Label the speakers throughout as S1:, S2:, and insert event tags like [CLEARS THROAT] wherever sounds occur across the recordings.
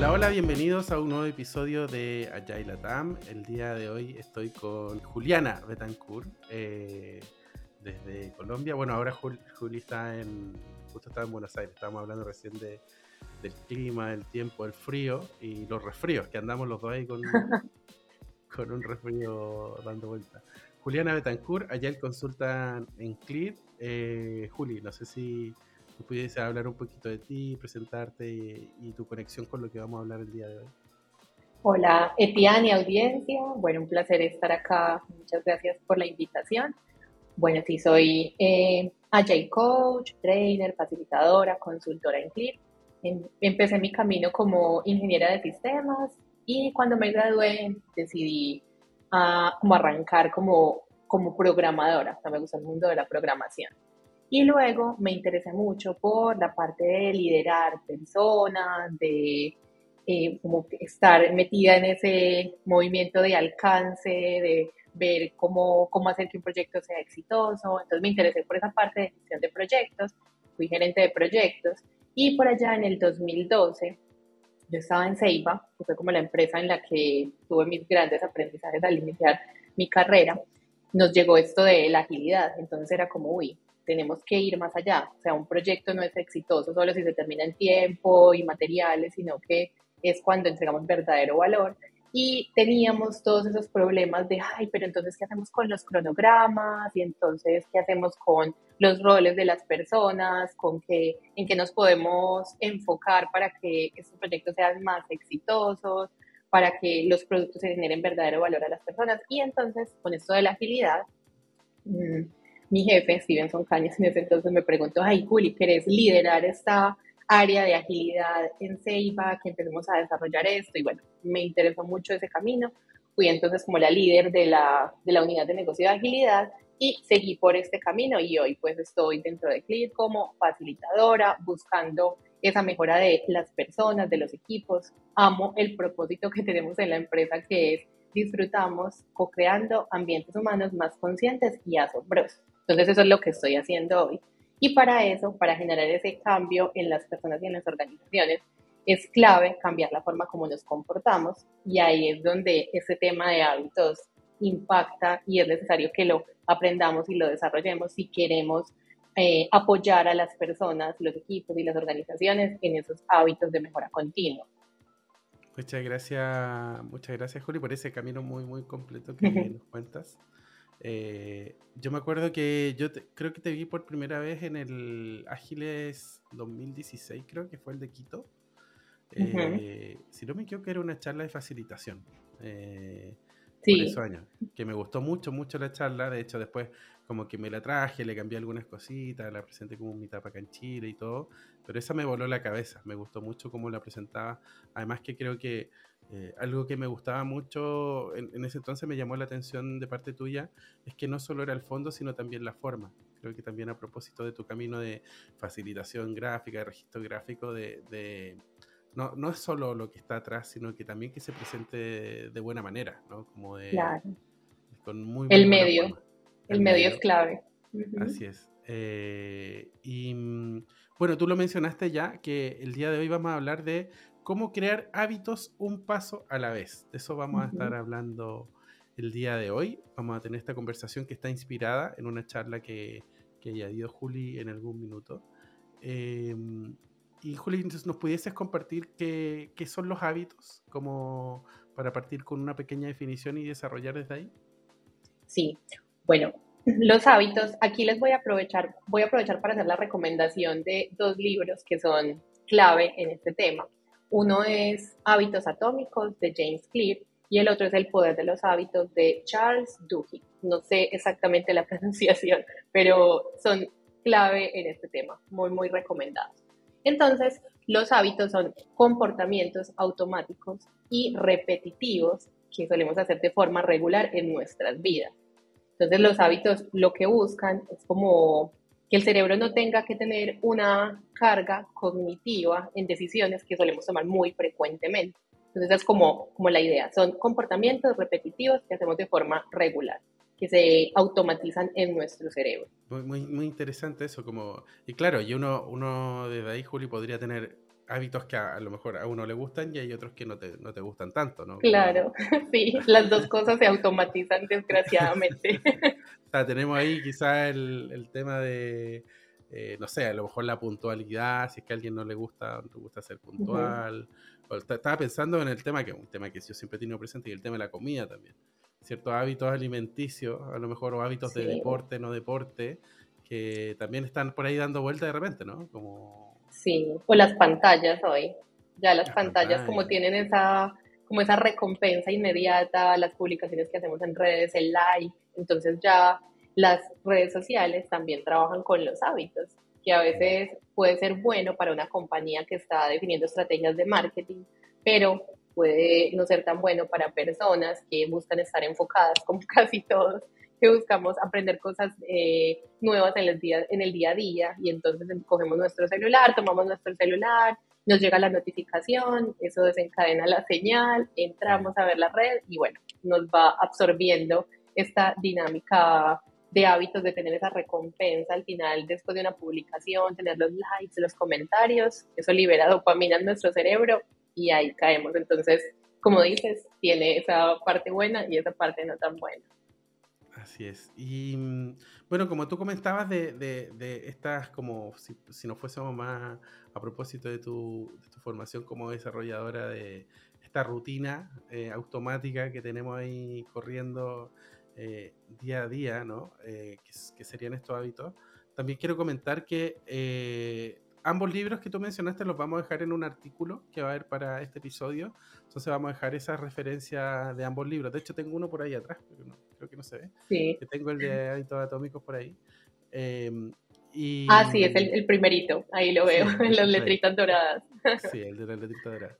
S1: Hola, hola, bienvenidos a un nuevo episodio de Agile Latam. El día de hoy estoy con Juliana Betancourt eh, desde Colombia. Bueno, ahora Juli, está en, justo está en Buenos Aires. Estábamos hablando recién de, del clima, del tiempo, el frío y los resfríos, que andamos los dos ahí con, [LAUGHS] con un resfrío dando vuelta. Juliana Betancourt, allá el consulta en CLID. Eh, Juli, no sé si pudiese hablar un poquito de ti, presentarte y, tu conexión con lo que vamos a hablar el día de hoy.
S2: Hola, Etienne y audiencia. Bueno, un placer estar acá. Muchas gracias por la invitación. Bueno, sí, soy eh, Coach, trainer, facilitadora, consultora en CLIP. Em, empecé mi camino como ingeniera de sistemas y cuando me gradué decidí uh, como arrancar como, como programadora. O sea, me gusta el mundo de la programación. Y luego me interesé mucho por la parte de liderar personas, de eh, como estar metida en ese movimiento de alcance, de ver cómo, cómo hacer que un proyecto sea exitoso. Entonces me interesé por esa parte de gestión de proyectos, fui gerente de proyectos. Y por allá en el 2012 yo estaba en Ceiba, que fue como la empresa en la que tuve mis grandes aprendizajes al iniciar mi carrera, nos llegó esto de la agilidad, entonces era como, uy, tenemos que ir más allá. O sea, un proyecto no es exitoso solo si se termina en tiempo y materiales, sino que es cuando entregamos verdadero valor. Y teníamos todos esos problemas de, ay, pero entonces, ¿qué hacemos con los cronogramas? Y entonces, ¿qué hacemos con los roles de las personas? ¿Con qué, ¿En qué nos podemos enfocar para que estos proyectos sean más exitosos? Para que los productos se generen verdadero valor a las personas. Y entonces, con esto de la agilidad, mmm, mi jefe, Stevenson Cañas, en ese entonces me preguntó, ay, Juli, ¿querés liderar esta área de agilidad en Ceiba, que empecemos a desarrollar esto? Y bueno, me interesó mucho ese camino. Fui entonces como la líder de la, de la unidad de negocio de agilidad y seguí por este camino y hoy pues estoy dentro de CLID como facilitadora, buscando esa mejora de las personas, de los equipos. Amo el propósito que tenemos en la empresa que es disfrutamos co-creando ambientes humanos más conscientes y asombrosos. Entonces eso es lo que estoy haciendo hoy. Y para eso, para generar ese cambio en las personas y en las organizaciones, es clave cambiar la forma como nos comportamos y ahí es donde ese tema de hábitos impacta y es necesario que lo aprendamos y lo desarrollemos si queremos eh, apoyar a las personas, los equipos y las organizaciones en esos hábitos de mejora continua.
S1: Muchas gracias, muchas gracias Juli por ese camino muy muy completo que [LAUGHS] nos cuentas. Eh, yo me acuerdo que yo creo que te vi por primera vez en el Ágiles 2016, creo que fue el de Quito. Eh, si no me equivoco, era una charla de facilitación. Eh, sí. Por esos años. Que me gustó mucho, mucho la charla. De hecho, después como que me la traje, le cambié algunas cositas, la presenté como mi tapa acá en Chile y todo. Pero esa me voló la cabeza. Me gustó mucho cómo la presentaba. Además que creo que eh, algo que me gustaba mucho en, ese entonces me llamó la atención de parte tuya es que no solo era el fondo, sino también la forma. Creo que también a propósito de tu camino de facilitación gráfica, de registro gráfico, de, no, no, es solo lo que está atrás, sino que también que se presente de, buena manera, ¿no?
S2: Como de, claro. Con muy, el medio, el, medio, es clave.
S1: Así es. Eh, y mm, bueno, tú lo mencionaste ya, que el día de hoy vamos a hablar de cómo crear hábitos un paso a la vez. De eso vamos a estar hablando el día de hoy. Vamos a tener esta conversación que está inspirada en una charla que, que haya dio Juli en algún minuto. Em, y Juli, entonces, ¿nos pudieses compartir qué, qué, son los hábitos como para partir con una pequeña definición y desarrollar desde ahí?
S2: Sí, bueno, los hábitos, aquí les voy a aprovechar, voy a aprovechar para hacer la recomendación de dos libros que son clave en este tema. Uno es Hábitos Atómicos de James Clear y el otro es El Poder de los Hábitos de Charles Duhigg. No sé exactamente la [LAUGHS] pronunciación, pero son clave en este tema, muy, muy recomendados. Entonces, los hábitos son comportamientos automáticos y repetitivos que solemos hacer de forma regular en nuestras vidas. Entonces, los hábitos lo que buscan es como que el cerebro no tenga que tener una carga cognitiva en decisiones que solemos tomar muy frecuentemente. Entonces es como, como la idea, son comportamientos repetitivos que hacemos de forma regular, que se automatizan en nuestro cerebro.
S1: Muy, muy, muy interesante eso, como, y claro, y uno, uno desde ahí, Juli, podría tener hábitos que a, lo mejor a uno le gustan y hay otros que no te, no te gustan tanto, ¿no?
S2: Claro, [LAUGHS] sí, las dos cosas se automatizan desgraciadamente. [LAUGHS]
S1: o sea, tenemos ahí quizás el, el, tema de, eh, no sé, a lo mejor la puntualidad, si es que a alguien no le gusta, no le gusta ser puntual. Estaba pensando en el tema, que es un tema que yo siempre he tenido presente, y el tema de la comida también. Ciertos hábitos alimenticios, a lo mejor, o hábitos de deporte, no deporte, que también están por ahí dando vuelta de repente, ¿no? Como...
S2: Sí, o las pantallas hoy. Ya las, pantallas, como tienen esa, como esa recompensa inmediata, las publicaciones que hacemos en redes, el like, entonces ya las redes sociales también trabajan con los hábitos, que a veces puede ser bueno para una compañía que está definiendo estrategias de marketing, pero puede no ser tan bueno para personas que buscan estar enfocadas, [LAUGHS] como casi todos, que buscamos aprender cosas eh, nuevas en el, día, en el día a día. Y entonces cogemos nuestro celular, tomamos nuestro celular, nos llega la notificación, eso desencadena la señal, entramos a ver la red y bueno, nos va absorbiendo esta dinámica de hábitos de tener esa recompensa al final después de una publicación, tener los likes, los comentarios, eso libera dopamina en nuestro cerebro y ahí caemos. Entonces, como dices, tiene esa parte buena y esa parte no tan buena.
S1: Así es. Y mm, bueno, como tú comentabas de, de, estas, como si, si, nos fuésemos más a propósito de tu, de tu, formación como desarrolladora de esta rutina eh, automática que tenemos ahí corriendo eh, día a día, ¿no? Eh, que, serían estos hábitos. También quiero comentar que ambos libros que tú mencionaste los vamos a dejar en un artículo que va a haber para este episodio. Entonces vamos a dejar esa referencia de ambos libros. De hecho, tengo uno por ahí atrás, pero no, creo que no se ve.
S2: Sí.
S1: Que tengo el de hábitos atómicos por ahí. Em, y...
S2: Ah, sí, es el, primerito. Ahí lo veo, [LAUGHS] en las letritas doradas.
S1: Sí, el de las letritas doradas.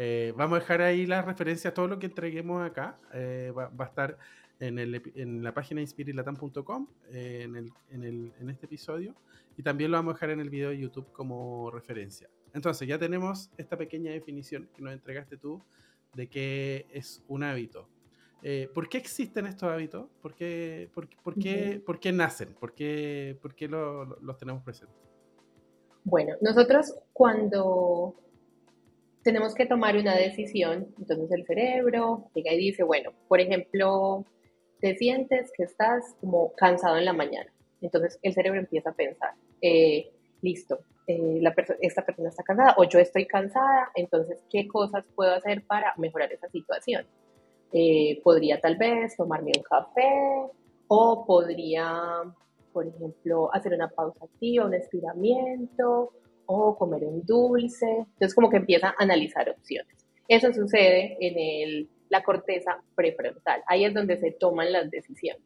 S1: Eh, vamos a dejar ahí las referencias, todo lo que entreguemos acá eh, va, a estar en, el, en la página inspirilatam.com eh, en, el, en, el, en este episodio y también lo vamos a dejar en el video de YouTube como referencia. Entonces ya tenemos esta pequeña definición que nos entregaste tú de qué es un hábito. ¿Por qué existen estos hábitos? ¿Por qué, por, por qué, por qué nacen? ¿Por qué, por qué los tenemos presentes?
S2: Bueno, nosotros cuando tenemos que tomar una decisión, entonces el cerebro llega y dice, bueno, por ejemplo, te sientes que estás como cansado en la mañana. Entonces el cerebro empieza a pensar, eh, listo, eh, la esta persona está cansada o yo estoy cansada, entonces, ¿qué cosas puedo hacer para mejorar esa situación? Eh, podría tal vez tomarme un café o podría, por ejemplo, hacer una pausa activa, un estiramiento o comer un dulce. Entonces, como que empieza a analizar opciones. Eso sucede en el, la corteza prefrontal. Ahí es donde se toman las decisiones.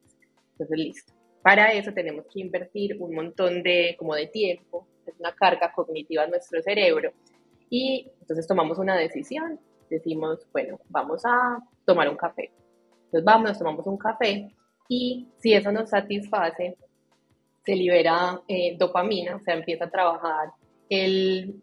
S2: Entonces, listo. Para eso tenemos que invertir un montón de, como de tiempo, es una carga cognitiva a nuestro cerebro. Y entonces tomamos una decisión, decimos, bueno, vamos a tomar un café. Entonces vamos, nos tomamos un café y si eso nos satisface, se libera eh, dopamina, o sea, empieza a trabajar el,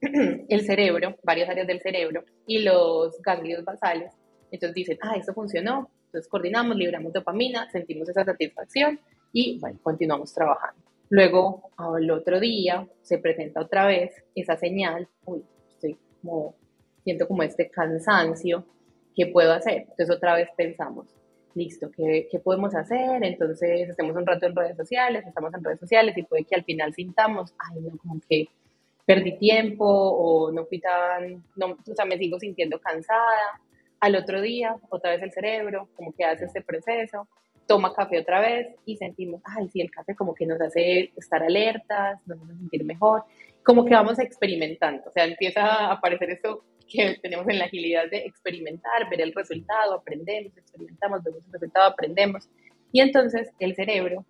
S2: [CLEARS THROAT] el cerebro, varias áreas del cerebro y los ganglios basales. Entonces dicen, ah, esto funcionó. Entonces coordinamos, liberamos dopamina, sentimos esa satisfacción y bueno, continuamos trabajando. Luego, al otro día, se presenta otra vez esa señal, uy, estoy como, siento como este cansancio, ¿qué puedo hacer? Entonces otra vez pensamos, listo, ¿qué, ¿qué, podemos hacer? Entonces estemos un rato en redes sociales, estamos en redes sociales y puede que al final sintamos, ay, no, como que perdí tiempo o no fui tan, no, o sea, me sigo sintiendo cansada. Al otro día, otra vez el cerebro, como que hace este proceso toma café otra vez y sentimos, ay, sí, el café como que nos hace estar alertas, nos hace sentir mejor, como que vamos experimentando, o sea, empieza a aparecer esto que tenemos en la agilidad de experimentar, ver el resultado, aprendemos, experimentamos, vemos el resultado, aprendemos, y entonces el cerebro,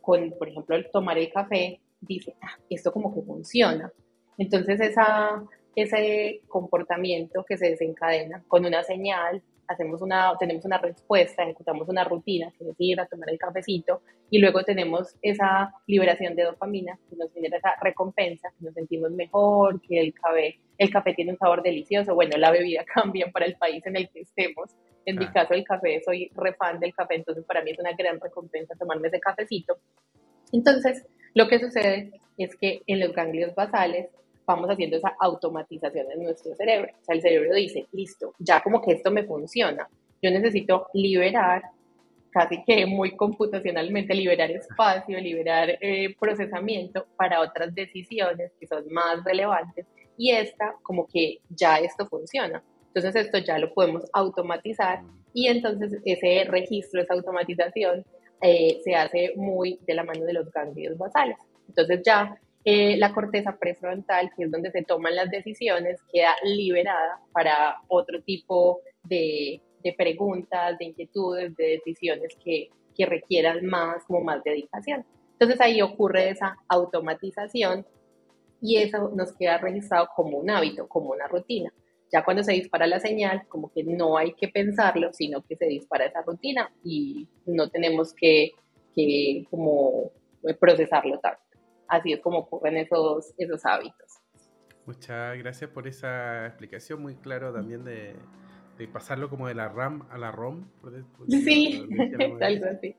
S2: con, por ejemplo, el tomar el café, dice, ah, esto como que funciona, entonces esa, ese comportamiento que se desencadena con una señal hacemos una, tenemos una respuesta, ejecutamos una rutina, que es ir a tomar el cafecito, y luego tenemos esa liberación de dopamina, que nos genera esa recompensa, que nos sentimos mejor, que el café, el café tiene un sabor delicioso, bueno, la bebida [LAUGHS] cambia para el país en el que estemos, en mi caso el café, soy refan del café, entonces para mí es una gran recompensa tomarme ese cafecito. Entonces, lo que sucede es que en los ganglios basales vamos haciendo esa automatización en nuestro cerebro. O sea, el cerebro dice, listo, ya como que esto me funciona, yo necesito liberar casi que muy computacionalmente, liberar espacio, liberar eh, procesamiento para otras decisiones que son más relevantes y esta como que ya esto funciona. Entonces esto ya lo podemos automatizar y entonces ese registro, esa automatización eh, se hace muy de la mano de los ganglios basales. Entonces ya eh, la corteza prefrontal, que es donde se toman las decisiones, queda liberada para otro tipo de, de preguntas, de inquietudes, de decisiones que, que requieran más, como más dedicación. Entonces ahí ocurre esa automatización y eso nos queda registrado como un hábito, como una rutina. Ya cuando se dispara la señal, como que no hay que pensarlo, sino que se dispara esa rutina y no tenemos que, que como procesarlo tanto. Así es como ocurren esos, esos hábitos.
S1: Muchas gracias por esa explicación, muy claro también de, de pasarlo como de la RAM a la ROM.
S2: sí, [LAUGHS] algo así.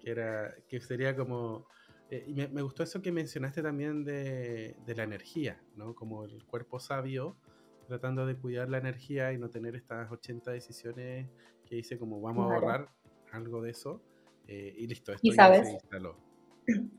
S1: Que, era, que sería como... Eh, y me, me, gustó eso que mencionaste también de, de, la energía, ¿no? Como el cuerpo sabio tratando de cuidar la energía y no tener estas 80 decisiones que dice como vamos a ahorrar algo de eso eh, y listo, esto
S2: ¿Y sabes? se instaló.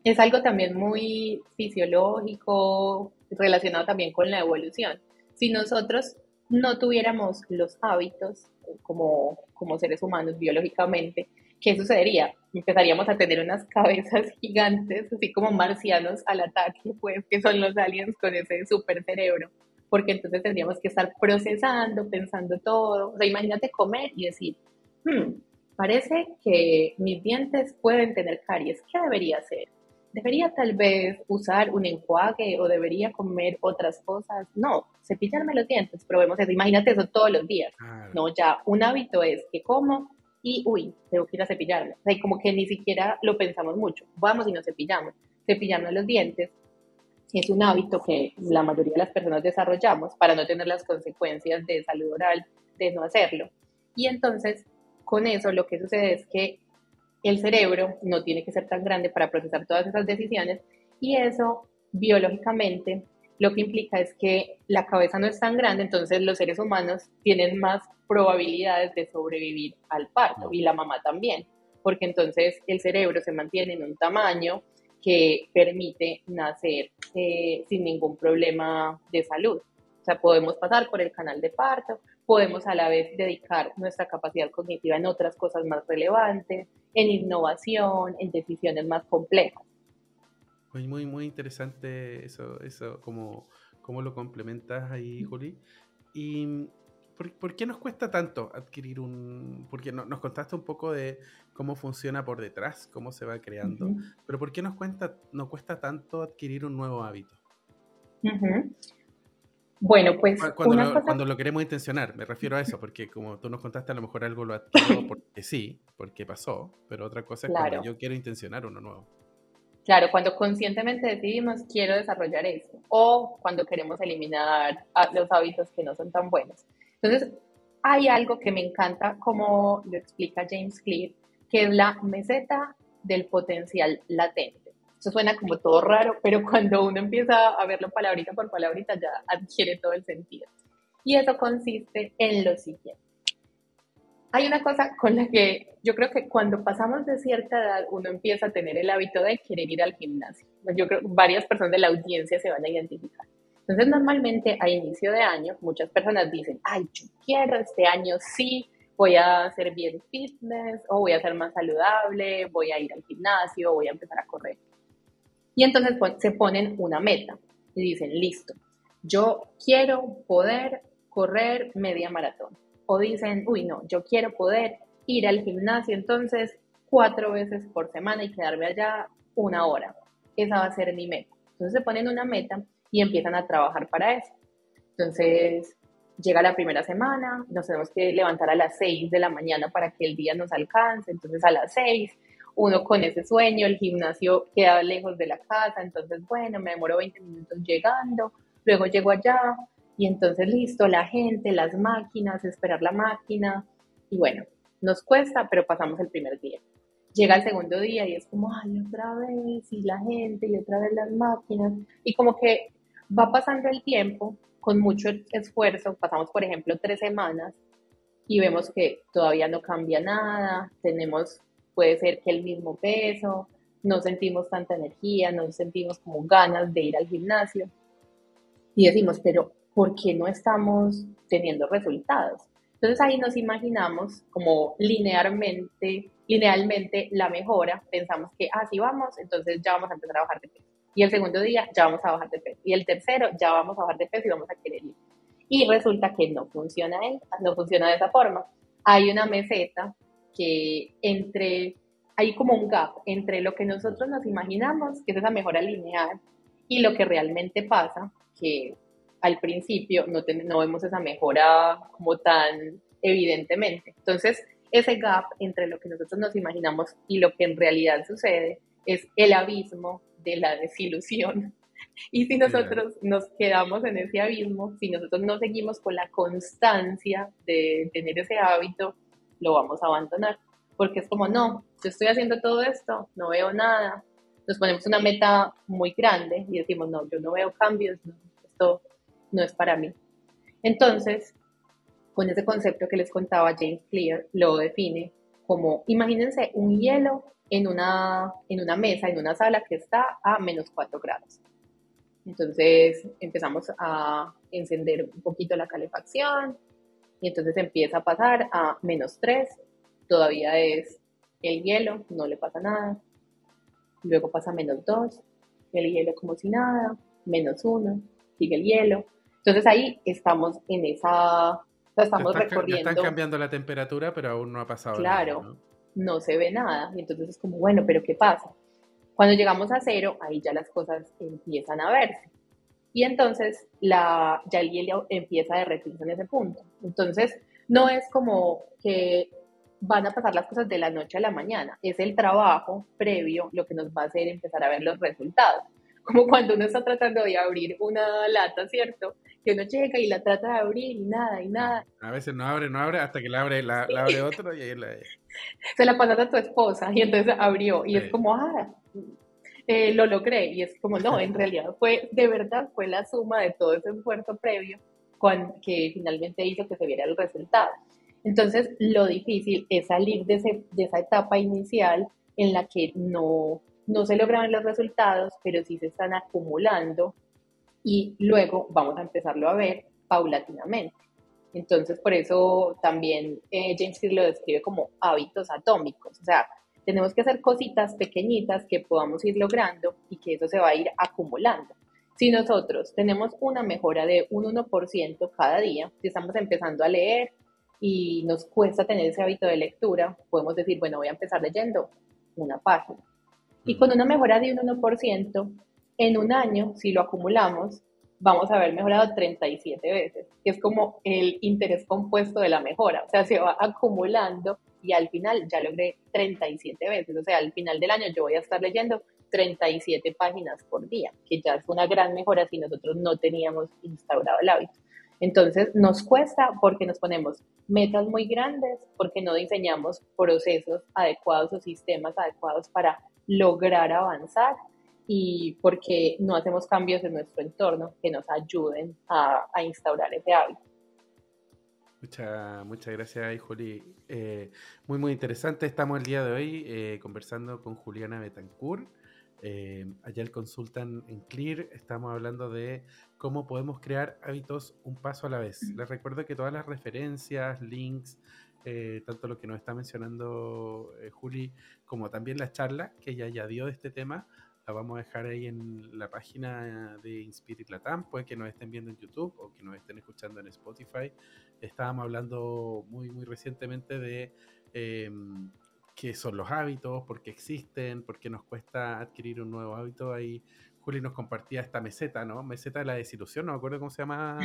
S2: Es algo también muy fisiológico, relacionado también con la evolución. Si nosotros no tuviéramos los hábitos como, como seres humanos biológicamente, ¿qué sucedería? Empezaríamos a tener unas cabezas [LAUGHS] gigantes, así como marcianos al ataque, pues, que son los aliens con ese super cerebro, porque entonces tendríamos que estar procesando, pensando todo. O sea, imagínate comer y decir, hmm, parece que mis dientes pueden tener caries, ¿qué debería hacer? ¿Debería tal vez usar un enjuague o debería comer otras cosas? No, cepillarme los dientes, probemos eso. Imagínate eso todos los días. No, ya un hábito es que como y, uy, tengo que ir a cepillarme. O sea, como que ni siquiera lo pensamos mucho. Vamos y nos cepillamos. Cepillarnos los dientes es un hábito que la mayoría de las personas desarrollamos para no tener las consecuencias de salud oral de no hacerlo. Y entonces, con eso lo que sucede es que el cerebro no tiene que ser tan grande para procesar todas esas decisiones y eso biológicamente lo que implica es que la cabeza no es tan grande, entonces los seres humanos tienen más probabilidades de sobrevivir al parto y la mamá también, porque entonces el cerebro se mantiene en un tamaño que permite nacer eh, sin ningún problema de salud. O sea, podemos pasar por el canal de parto, podemos a la vez dedicar nuestra capacidad cognitiva en otras cosas más relevantes, en innovación, en decisiones más complejas.
S1: Muy, muy, muy interesante eso, eso como, como lo complementas ahí, Juli. ¿Y por, qué nos cuesta tanto adquirir un...? Porque nos contaste un poco de cómo funciona por detrás, cómo se va creando, pero ¿por qué nos cuesta, nos cuesta tanto adquirir un nuevo hábito?
S2: Bueno, pues.
S1: Cuando, lo, queremos intencionar, me refiero a eso, porque como tú nos contaste, a lo mejor algo lo adquiero [LAUGHS] porque sí, porque pasó, pero otra cosa es cuando yo quiero intencionar uno nuevo.
S2: Claro, cuando conscientemente decidimos quiero desarrollar eso, o cuando queremos eliminar los hábitos que no son tan buenos. Entonces, hay algo que me encanta, como lo explica James Clear, que es la meseta del potencial latente. Eso suena como todo raro, pero cuando uno empieza a verlo palabrita por palabrita ya adquiere todo el sentido. Y eso consiste en lo siguiente. Hay una cosa con la que yo creo que cuando pasamos de cierta edad uno empieza a tener el hábito de querer ir al gimnasio. Yo creo que varias personas de la audiencia se van a identificar. Entonces normalmente a inicio de año muchas personas dicen, ay, yo quiero este año sí, voy a hacer bien fitness o voy a ser más saludable, voy a ir al gimnasio, voy a empezar a correr. Y entonces se ponen una meta y dicen, listo, yo quiero poder correr media maratón. O dicen, uy, no, yo quiero poder ir al gimnasio entonces cuatro veces por semana y quedarme allá una hora. Esa va a ser mi meta. Entonces se ponen una meta y empiezan a trabajar para eso. Entonces llega la primera semana, nos tenemos que levantar a las seis de la mañana para que el día nos alcance, entonces a las seis uno con ese sueño, el gimnasio queda lejos de la casa, entonces bueno, me demoro 20 minutos llegando, luego llego allá y entonces listo, la gente, las máquinas, esperar la máquina y bueno, nos cuesta, pero pasamos el primer día. Llega el segundo día y es como, ay, otra vez, y la gente, y otra vez las máquinas, y como que va pasando el tiempo, con mucho esfuerzo, pasamos por ejemplo tres semanas y vemos que todavía no cambia nada, tenemos, puede ser que el mismo peso, no sentimos tanta energía, no sentimos como ganas de ir al gimnasio. Y decimos, pero ¿por qué no estamos teniendo resultados? Entonces ahí nos imaginamos como linealmente, linealmente la mejora, pensamos que así ah, vamos, entonces ya vamos a empezar a bajar de peso. Y el segundo día ya vamos a bajar de peso. Y el tercero ya vamos a bajar de peso y vamos a querer ir. Y resulta que no funciona, no funciona de esa forma. Hay una meseta que entre hay como un gap entre lo que nosotros nos imaginamos, que es esa mejora lineal, y lo que realmente pasa, que al principio no, no vemos esa mejora como tan evidentemente. Entonces, ese gap entre lo que nosotros nos imaginamos y lo que en realidad sucede es el abismo de la desilusión. [LAUGHS] Y si nosotros nos quedamos en ese abismo, si nosotros no seguimos con la constancia de tener ese hábito, lo vamos a abandonar porque es como, no, yo estoy haciendo todo esto, no veo nada, nos ponemos una meta muy grande y decimos, no, yo no veo cambios, esto no es para mí. Entonces, con ese concepto que les contaba James Clear, lo define como, imagínense un hielo en una, en una mesa, en una sala que está a menos 4 grados. Entonces empezamos a encender un poquito la calefacción y entonces empieza a pasar a menos 3 todavía es el hielo, no le pasa nada. Luego pasa menos 2, el hielo como si nada, menos 1, sigue el hielo. Entonces ahí estamos en esa, estamos recorriendo.
S1: están cambiando la temperatura, pero aún no ha pasado
S2: claro, nada. Claro, ¿no? se ve nada. Y entonces es como, bueno, pero ¿qué pasa? Cuando llegamos a cero, ahí ya las cosas empiezan a verse. Y entonces la, ya el hielo empieza a derretirse en ese punto. Entonces, no es como que van a pasar las cosas de la noche a la mañana. Es el trabajo previo lo que nos va a hacer empezar a ver los resultados. Como cuando uno está tratando de abrir una lata, ¿cierto? Que uno llega y la trata de abrir y nada, y nada.
S1: A veces no abre, no abre, hasta que la abre, la, abre otro y ahí la...
S2: Se la pasas a tu esposa y entonces abrió y es como, ah, eh, lo logré. Y es como, no, en realidad fue, de verdad, fue la suma de todo ese esfuerzo previo que finalmente hizo que se viera el resultado. Entonces, lo difícil es salir de, esa etapa inicial en la que no, no se logran los resultados, pero sí se están acumulando y luego vamos a empezarlo a ver paulatinamente. Entonces, por eso también eh, James Clear lo describe como hábitos atómicos. O sea, tenemos que hacer cositas pequeñitas que podamos ir logrando y que eso se va a ir acumulando. Si nosotros tenemos una mejora de un 1% cada día, si estamos empezando a leer, y nos cuesta tener ese hábito de lectura, podemos decir, bueno, voy a empezar leyendo una página. Y con una mejora de un 1%, en un año, si lo acumulamos, vamos a haber mejorado 37 veces, que es como el interés compuesto de la mejora, o sea, se va acumulando y al final ya logré 37 veces, o sea, al final del año yo voy a estar leyendo 37 páginas por día, que ya es una gran mejora si nosotros no teníamos instaurado el hábito. Entonces nos cuesta porque nos ponemos metas muy grandes, porque no diseñamos procesos adecuados o sistemas adecuados para lograr avanzar y porque no hacemos cambios en nuestro entorno que nos ayuden a, instaurar ese hábito.
S1: Muchas, muchas gracias, Juli. Eh, muy, muy interesante. Estamos el día de hoy eh, conversando con Juliana Betancourt. Eh, allá el consultan en Clear. Estamos hablando de cómo podemos crear hábitos un paso a la vez. Les recuerdo que todas las referencias, links, eh, tanto lo que nos está mencionando eh, Juli, como también la charla que ella ya dio de este tema, la vamos a dejar ahí en la página de Inspirit Latam. Puede que nos estén viendo en YouTube o que nos estén escuchando en Spotify. Estábamos hablando muy, muy recientemente de em, qué son los hábitos, por qué existen, por qué nos cuesta adquirir un nuevo hábito. Ahí Juli nos compartía esta meseta, ¿no? Meseta de la desilusión, no me acuerdo cómo se llama.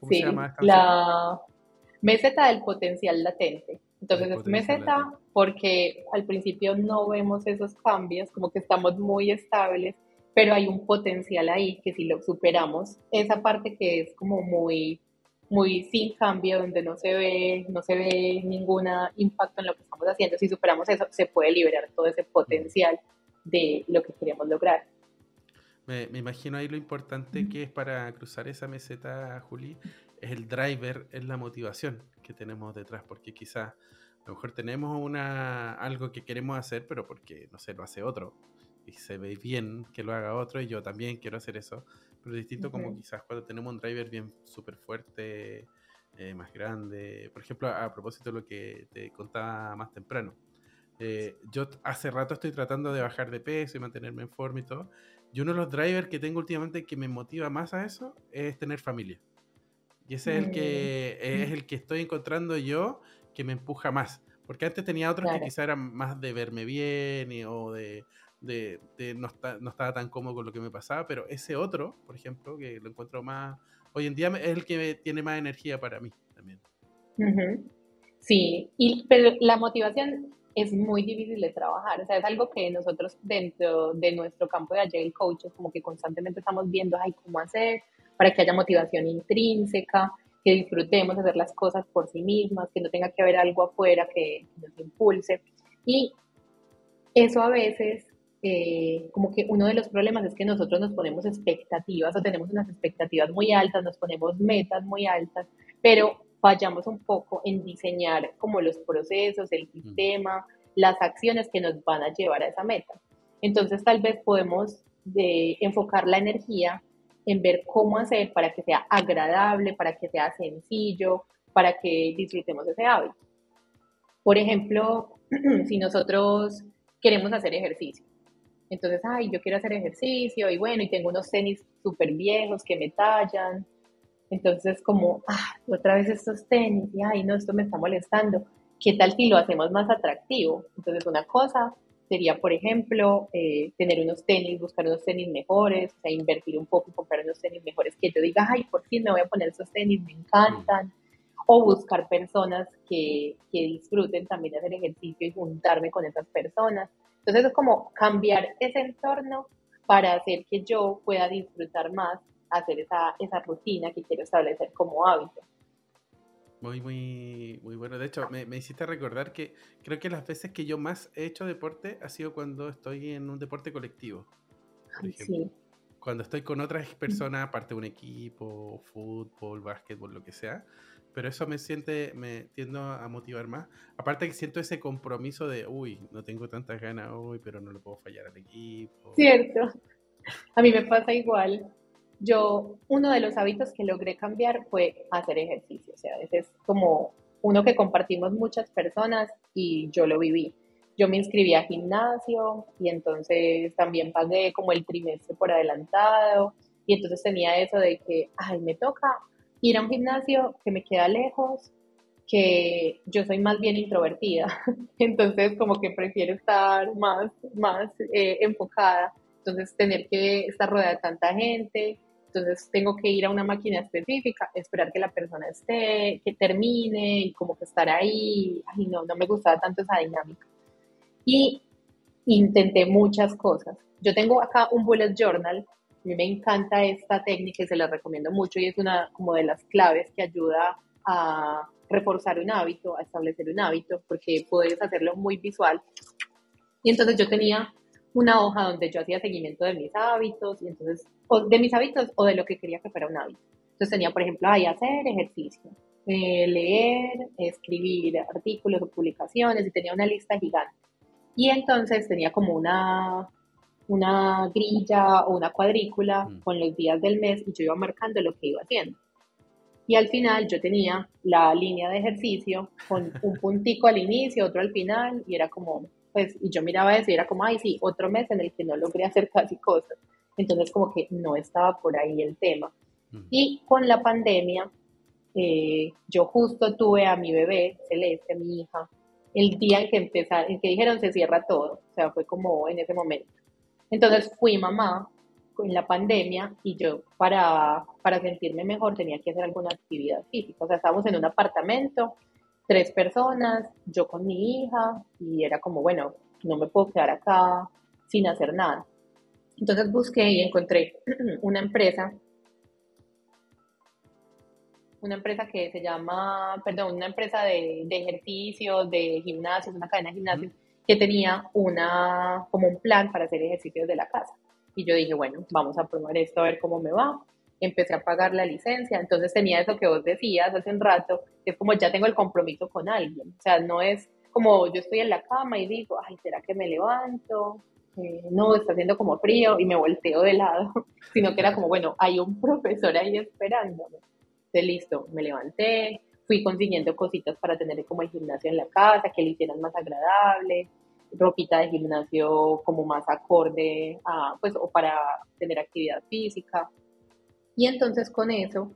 S2: ¿Cómo sí, se llama esta la meseta? del potencial latente. Entonces es meseta porque al principio no vemos esos cambios, como que estamos muy estables, pero hay un potencial ahí que si lo superamos, esa parte que es como muy muy sin cambio, donde no se ve, no se ve ningún impacto en lo que estamos haciendo, si superamos eso, se puede liberar todo ese potencial de lo que queremos lograr.
S1: Me, imagino ahí lo importante que es para cruzar esa meseta, Juli, el driver, es la motivación que tenemos detrás, porque quizás a lo mejor tenemos una, algo que queremos hacer, pero porque, no sé, lo hace otro y se ve bien que lo haga otro y yo también quiero hacer eso, pero es distinto como quizás cuando tenemos un driver bien súper fuerte, eh, más grande, por ejemplo, a, propósito de lo que te contaba más temprano. Eh, yo hace rato estoy tratando de bajar de peso y mantenerme en forma y todo, y uno de los drivers que tengo últimamente que me motiva más a eso es tener familia. Y ese es el que mm. es el que estoy encontrando yo que me empuja más. Porque antes tenía otros que quizá eran más de verme bien o de, de, no, no, estaba tan cómodo con lo que me pasaba, pero ese otro, por ejemplo, que lo encuentro más, hoy en día es el que tiene más energía para mí también.
S2: Sí, y, pero la motivación es muy difícil de trabajar. O sea, es algo que nosotros dentro de nuestro campo de Agile Coaches como que constantemente estamos viendo, ay, cómo hacer para que haya motivación intrínseca, que disfrutemos hacer las cosas por sí mismas, que no tenga que haber algo afuera que nos impulse. Y eso a veces, eh, como que uno de los problemas es que nosotros nos ponemos expectativas o tenemos unas expectativas muy altas, nos ponemos metas muy altas, pero fallamos un poco en diseñar como los procesos, el sistema, las acciones que nos van a llevar a esa meta. Entonces tal vez podemos de enfocar la energía en ver cómo hacer para que sea agradable, para que sea sencillo, para que disfrutemos ese hábito. Por ejemplo, [CLEARS THROAT] si nosotros queremos hacer ejercicio, entonces, ay, yo quiero hacer ejercicio y bueno, y tengo unos tenis súper viejos que me tallan, entonces, como, ah, otra vez estos tenis, y ay, no, esto me está molestando. ¿Qué tal si lo hacemos más atractivo? Entonces, una cosa sería, por ejemplo, eh, tener unos tenis, buscar unos tenis mejores, o sea, invertir un poco y comprar unos tenis mejores que yo diga, ay, por fin me voy a poner esos tenis, me encantan. O buscar personas que, que disfruten también hacer ejercicio y juntarme con esas personas. Entonces, es como cambiar ese entorno para hacer que yo pueda disfrutar más hacer esa, esa rutina que quiero establecer como hábito.
S1: Muy, muy, muy bueno. De hecho, me, me, hiciste recordar que creo que las veces que yo más he hecho deporte ha sido cuando estoy en un deporte colectivo. sí. Cuando estoy con otras personas, aparte de un equipo, fútbol, básquetbol, lo que sea. Pero eso me siente, me tiendo a motivar más. Aparte que siento ese compromiso de, uy, no tengo tantas ganas hoy, pero no le puedo fallar al equipo.
S2: Cierto. A mí me pasa igual yo, uno de los hábitos que logré cambiar fue hacer ejercicio. O sea, ese es como uno que compartimos muchas personas y yo lo viví. Yo me inscribí a gimnasio y entonces también pagué como el trimestre por adelantado y entonces tenía eso de que, ay, me toca ir a un gimnasio que me queda lejos, que yo soy más bien introvertida, [LAUGHS] entonces como que prefiero estar más, más eh, enfocada, entonces tener que estar rodeada de tanta gente, entonces tengo que ir a una máquina específica, esperar que la persona esté, que termine y como que estar ahí. Ay, no, no me gustaba tanto esa dinámica. Y intenté muchas cosas. Yo tengo acá un bullet journal. A mí me encanta esta técnica y se la recomiendo mucho y es una como de las claves que ayuda a reforzar un hábito, a establecer un hábito, porque puedes hacerlo muy visual. Y entonces yo tenía una hoja donde yo hacía seguimiento de mis hábitos, y entonces, o de mis hábitos o de lo que quería que fuera un hábito. Entonces tenía, por ejemplo, ahí hacer ejercicio, eh, leer, escribir artículos o publicaciones, y tenía una lista gigante. Y entonces tenía como una, una grilla o una cuadrícula mm. con los días del mes y yo iba marcando lo que iba haciendo. Y al final yo tenía la línea de ejercicio con un puntico al inicio, otro al final, y era como pues, y yo miraba eso y era como, ay, sí, otro mes en el que no logré hacer casi cosas. Entonces, como que no estaba por ahí el tema. Y con la pandemia, eh, yo justo tuve a mi bebé, Celeste, mi hija, el día en que empezaron, en que dijeron se cierra todo, o sea, fue como en ese momento. Entonces fui mamá en la pandemia y yo para, para sentirme mejor tenía que hacer alguna actividad física, o sea, estábamos en un apartamento, tres personas, yo con mi hija, y era como, bueno, no me puedo quedar acá sin hacer nada. Entonces busqué y encontré [CLEARS THROAT] una empresa, una empresa que se llama, perdón, una empresa de, de ejercicios, de gimnasios, una cadena de gimnasios, que tenía una, como un plan para hacer ejercicios de la casa. Y yo dije, bueno, vamos a probar esto a ver cómo me va. Empecé a pagar la licencia, entonces tenía eso que vos decías hace un rato, que es como ya tengo el compromiso con alguien. O sea, no es como yo estoy en la cama y digo, ay, ¿será que me levanto? Eh, no, está haciendo como frío y me volteo de lado, [LAUGHS] sino que era como, bueno, hay un profesor ahí esperándome. Entonces, listo, me levanté, fui consiguiendo cositas para tener como el gimnasio en la casa, que le hicieran más agradable, ropita de gimnasio como más acorde a, pues, o para tener actividad física. Y entonces con eso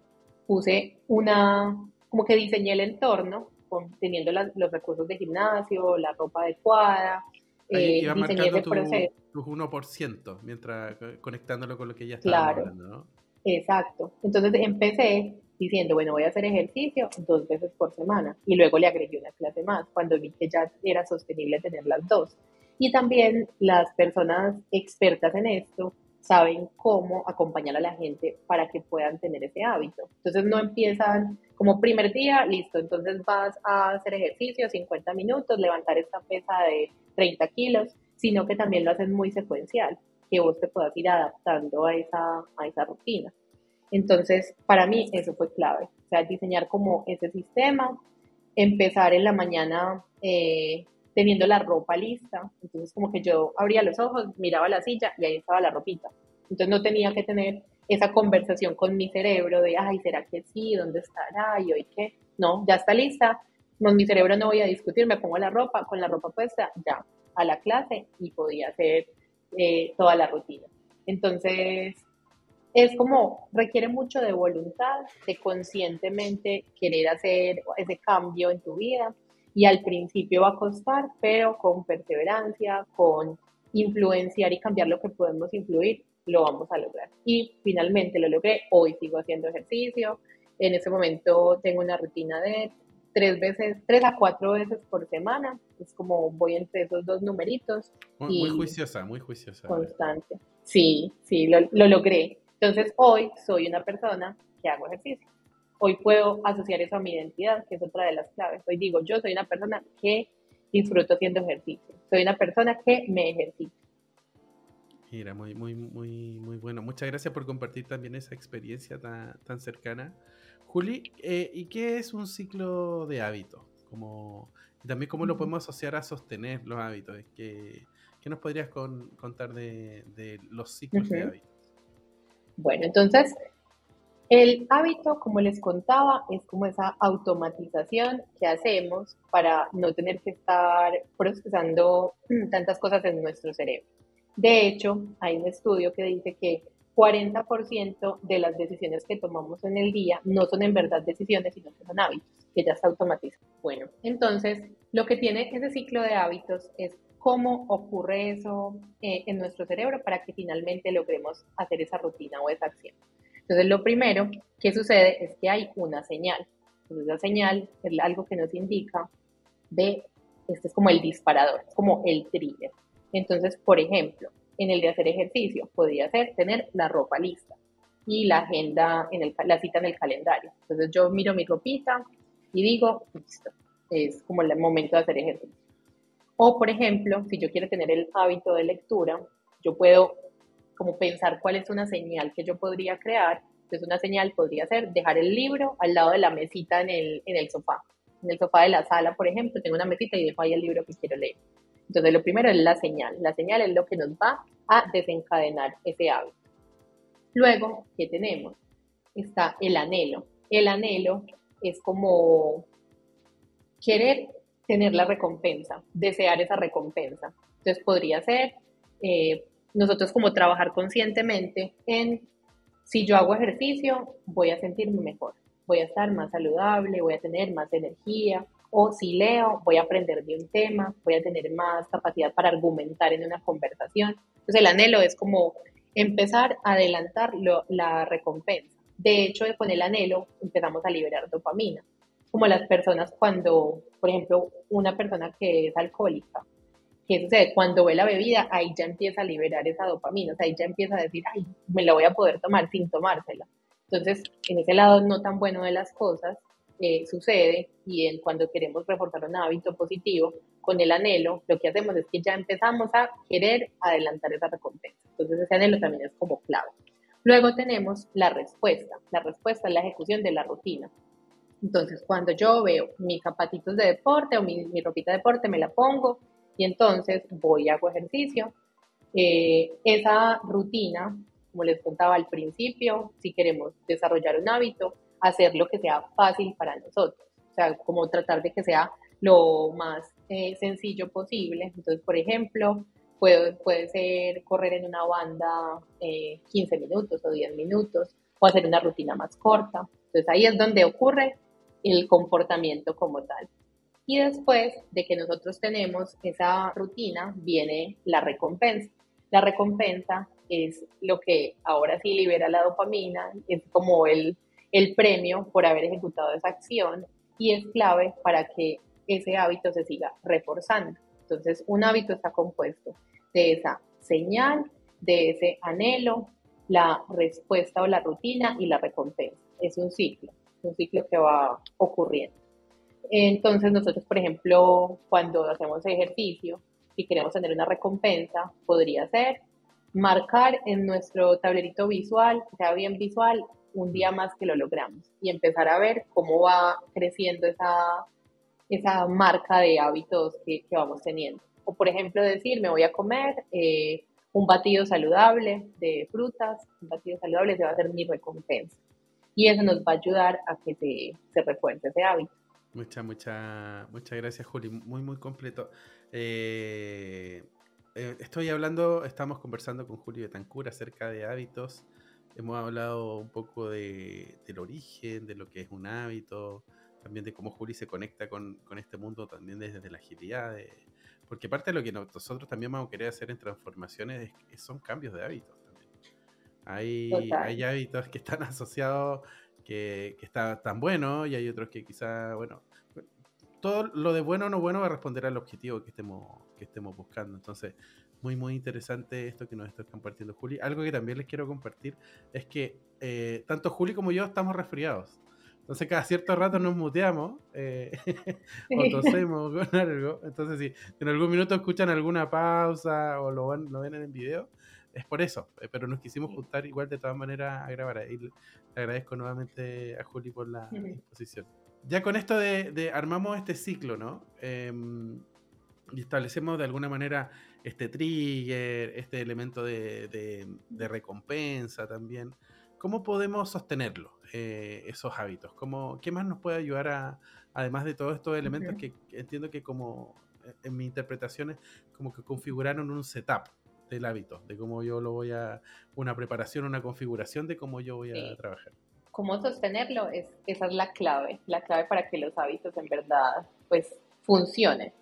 S2: puse una, como que diseñé el entorno, con, teniendo los recursos de gimnasio, la ropa adecuada,
S1: eh, diseñé ese tu, proceso. Tu 1%, mientras conectándolo con lo que ya estaba hablando, ¿no?
S2: Exacto. Entonces empecé diciendo, bueno, voy a hacer ejercicio dos veces por semana y luego le agregué una clase más cuando vi que ya era sostenible tener las dos. Y también las personas expertas en esto saben cómo acompañar a la gente para que puedan tener ese hábito. Entonces no empiezan como primer día, listo, entonces vas a hacer ejercicio 50 minutos, levantar esta pesa de 30 kilos, sino que también lo hacen muy secuencial, que vos te puedas ir adaptando a esa, a esa rutina. Entonces, para mí eso fue clave, o sea, diseñar como ese sistema, empezar en la mañana eh, teniendo la ropa lista, entonces como que yo abría los ojos, miraba la silla y ahí estaba la ropita. Entonces no tenía que tener esa conversación con mi cerebro de, ay, ¿será que sí? ¿Dónde estará? ¿Y hoy qué? No, ya está lista. Con mi cerebro no voy a discutir, me pongo la ropa, con la ropa puesta, ya, a la clase y podía hacer eh, toda la rutina. Entonces, es como requiere mucho de voluntad, de conscientemente querer hacer ese cambio en tu vida y al principio va a costar, pero con perseverancia, con influenciar y cambiar lo que podemos influir, lo vamos a lograr. Y finalmente lo logré, hoy sigo haciendo ejercicio, en ese momento tengo una rutina de tres veces, tres a cuatro veces por semana, es como voy entre esos dos numeritos.
S1: Muy, juiciosa, muy juiciosa.
S2: Constante. Sí, sí, lo, lo logré. Entonces hoy soy una persona que hago ejercicio. Hoy puedo asociar eso a mi identidad, que es otra de las claves. Hoy digo, yo soy una persona que disfruto haciendo ejercicio. Soy una persona que me ejercita.
S1: Mira, muy, muy, muy, muy bueno. Muchas gracias por compartir también esa experiencia tan, tan cercana. Juli, eh, ¿y qué es un ciclo de hábitos? Como, también cómo lo podemos asociar a sostener los hábitos. ¿Qué, qué nos podrías contar de, de, los ciclos de hábitos?
S2: Bueno, entonces, el hábito, como les contaba, es como esa automatización que hacemos para no tener que estar procesando tantas cosas en nuestro cerebro. De hecho, hay un estudio que dice que 40% de las decisiones que tomamos en el día no son en verdad decisiones, sino que son hábitos, que ya está automatizado. Bueno, entonces, lo que tiene ese ciclo de hábitos es cómo ocurre eso eh, en nuestro cerebro para que finalmente logremos hacer esa rutina o esa acción. Entonces, lo primero que sucede es que hay una señal. Entonces, la señal es algo que nos indica de, este es como el disparador, es como el trigger. Entonces, por ejemplo, en el de hacer ejercicio, podría ser tener la ropa lista y la agenda, en el, la cita en el calendario. Entonces, yo miro mi ropita y digo, listo, es como el momento de hacer ejercicio. O, por ejemplo, si yo quiero tener el hábito de lectura, yo puedo como pensar cuál es una señal que yo podría crear. Entonces, una señal podría ser dejar el libro al lado de la mesita en el, en el sofá. En el sofá de la sala, por ejemplo, tengo una mesita y dejo ahí el libro que quiero leer. Entonces, lo primero es la señal. La señal es lo que nos va a desencadenar ese hábito. Luego, ¿qué tenemos? Está el anhelo. El anhelo es como querer tener la recompensa, desear esa recompensa. Entonces podría ser eh, nosotros como trabajar conscientemente en si yo hago ejercicio, voy a sentirme mejor, voy a estar más saludable, voy a tener más energía, o si leo, voy a aprender de un tema, voy a tener más capacidad para argumentar en una conversación. Entonces el anhelo es como empezar a adelantar la recompensa. De hecho, con el anhelo empezamos a liberar dopamina como las personas cuando, por ejemplo, una persona que es alcohólica, ¿qué sucede? Cuando ve la bebida, ahí ya empieza a liberar esa dopamina, o sea, ahí ya empieza a decir, ay, me la voy a poder tomar sin tomársela. Entonces, en ese lado no tan bueno de las cosas, eh, sucede y en, cuando queremos reforzar un hábito positivo, con el anhelo, lo que hacemos es que ya empezamos a querer adelantar esa recompensa. Entonces ese anhelo también es como clave. Luego tenemos la respuesta. La respuesta es la ejecución de la rutina. Entonces, cuando yo veo mis zapatitos de deporte o mi, mi ropita de deporte, me la pongo y entonces voy y hago ejercicio. Eh, esa rutina, como les contaba al principio, si queremos desarrollar un hábito, hacer lo que sea fácil para nosotros. O sea, como tratar de que sea lo más eh, sencillo posible. Entonces, por ejemplo, puede, puede ser correr en una banda 15 eh, minutos o 10 minutos o hacer una rutina más corta. Entonces, ahí es donde ocurre el comportamiento como tal. Y después de que nosotros tenemos esa rutina, viene la recompensa. La recompensa es lo que ahora sí libera la dopamina, es como el, el premio por haber ejecutado esa acción y es clave para que ese hábito se siga reforzando. Entonces, un hábito está compuesto de esa señal, de ese anhelo, la respuesta o la rutina y la recompensa. Es un ciclo un ciclo que va ocurriendo. Entonces nosotros, por ejemplo, cuando hacemos ejercicio, si queremos tener una recompensa, podría ser marcar en nuestro tablerito visual, que sea bien visual, un día más que lo logramos y empezar a ver cómo va creciendo esa, esa marca de hábitos que, que vamos teniendo. O por ejemplo decir, me voy a comer eh, un batido saludable de frutas, un batido saludable se va a ser mi recompensa y eso nos va a ayudar a que se, se refuerce ese hábito.
S1: Muchas, muchas, muchas gracias, Juli. Muy, muy completo. Eh, eh, estoy hablando, estamos conversando con Julio de Tancura acerca de hábitos. Hemos hablado un poco de, del origen, de lo que es un hábito, también de cómo Juli se conecta con, con este mundo también desde la agilidad. porque parte de lo que nosotros también vamos a querer hacer en transformaciones son cambios de hábitos. Hay, hay hábitos que están [LAUGHS] asociados que, que están tan buenos y hay otros que quizá, bueno, todo lo de bueno o no bueno va a responder al objetivo que estemos, que estemos buscando. Entonces, muy, muy interesante esto que nos está compartiendo Juli. Algo que también les quiero compartir es que eh, tanto Juli como yo estamos resfriados. Entonces, cada cierto rato nos muteamos eh, [LAUGHS] o tosemos con algo. Entonces, si en algún minuto escuchan alguna pausa o lo, lo ven en el video, es por eso, eh, pero nos quisimos juntar igual de todas maneras a grabar. Y le agradezco nuevamente a Juli por la exposición. Ya con esto de, armamos este ciclo, ¿no? Em, y establecemos de alguna manera este trigger, este elemento de, recompensa también. ¿Cómo podemos sostenerlo, eh, esos hábitos? ¿Cómo, ¿Qué más nos puede ayudar a, además de todos estos elementos que, que entiendo que como eh, en mi interpretación es como que configuraron un setup, del hábito, de cómo yo lo voy a, una preparación, una configuración de cómo yo voy a trabajar.
S2: Cómo sostenerlo, es, esa es la clave, la clave para que los hábitos en verdad pues funcionen.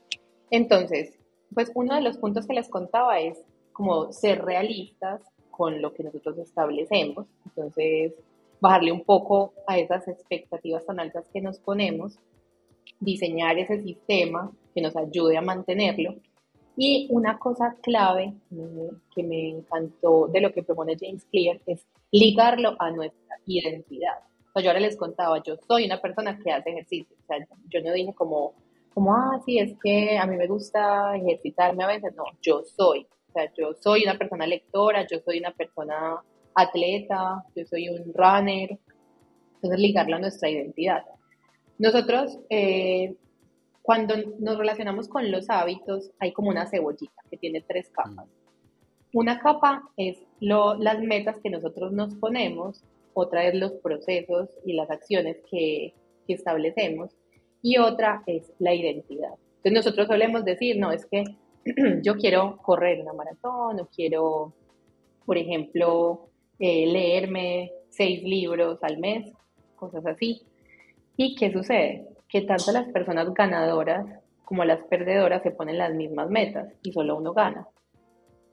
S2: Entonces, pues uno de los puntos que les contaba es como ser realistas con lo que nosotros establecemos, entonces bajarle un poco a esas expectativas tan altas que nos ponemos, diseñar ese sistema que nos ayude a mantenerlo y una cosa clave que me encantó de lo que propone James Clear es ligarlo a nuestra identidad. O yo ahora les contaba, yo soy una persona que hace ejercicio. O sea, yo no dije como, como, ah, sí, es que a mí me gusta ejercitarme a veces. No, yo soy. O sea, yo soy una persona lectora, yo soy una persona atleta, yo soy un runner. Entonces, ligarlo a nuestra identidad. Nosotros eh, cuando nos relacionamos con los hábitos, hay como una cebollita que tiene tres capas. Una capa es lo, las metas que nosotros nos ponemos, otra es los procesos y las acciones que, que establecemos, y otra es la identidad. Entonces nosotros solemos decir, no, es que [CLEARS THROAT] yo quiero correr una maratón o quiero, por ejemplo, eh, leerme seis libros al mes, cosas así. ¿Y qué sucede? Que tanto las personas ganadoras como las perdedoras se ponen las mismas metas y solo uno gana.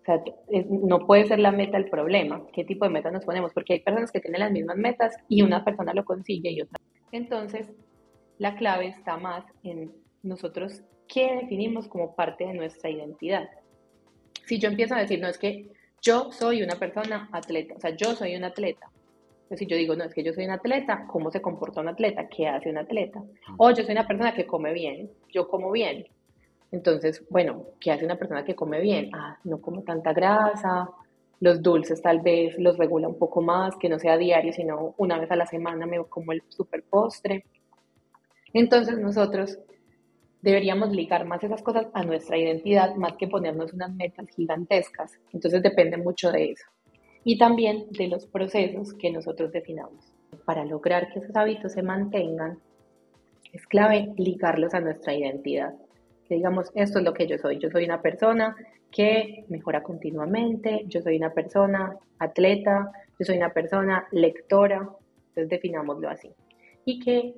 S2: O sea, no puede ser la meta el problema. ¿Qué tipo de metas nos ponemos? Porque hay personas que tienen las mismas metas y una persona lo consigue y otra. Entonces, la clave está más en nosotros qué definimos como parte de nuestra identidad. Si yo empiezo a decir, no, es que yo soy una persona atleta, o sea, yo soy un atleta, si yo digo, no, es que yo soy un atleta, ¿cómo se comporta un atleta? ¿Qué hace un atleta? O yo soy una persona que come bien, yo como bien. Entonces, bueno, ¿qué hace una persona que come bien? Ah, no come tanta grasa, los dulces tal vez los regula un poco más, que no sea diario, sino una vez a la semana me como el super postre. Entonces nosotros deberíamos ligar más esas cosas a nuestra identidad, más que ponernos unas metas gigantescas. Entonces depende mucho de eso. Y también de los procesos que nosotros definamos. Para lograr que esos hábitos se mantengan, es clave ligarlos a nuestra identidad. Que digamos, esto es lo que yo soy. Yo soy una persona que mejora continuamente, yo soy una persona atleta, yo soy una persona lectora, entonces definámoslo así. Y que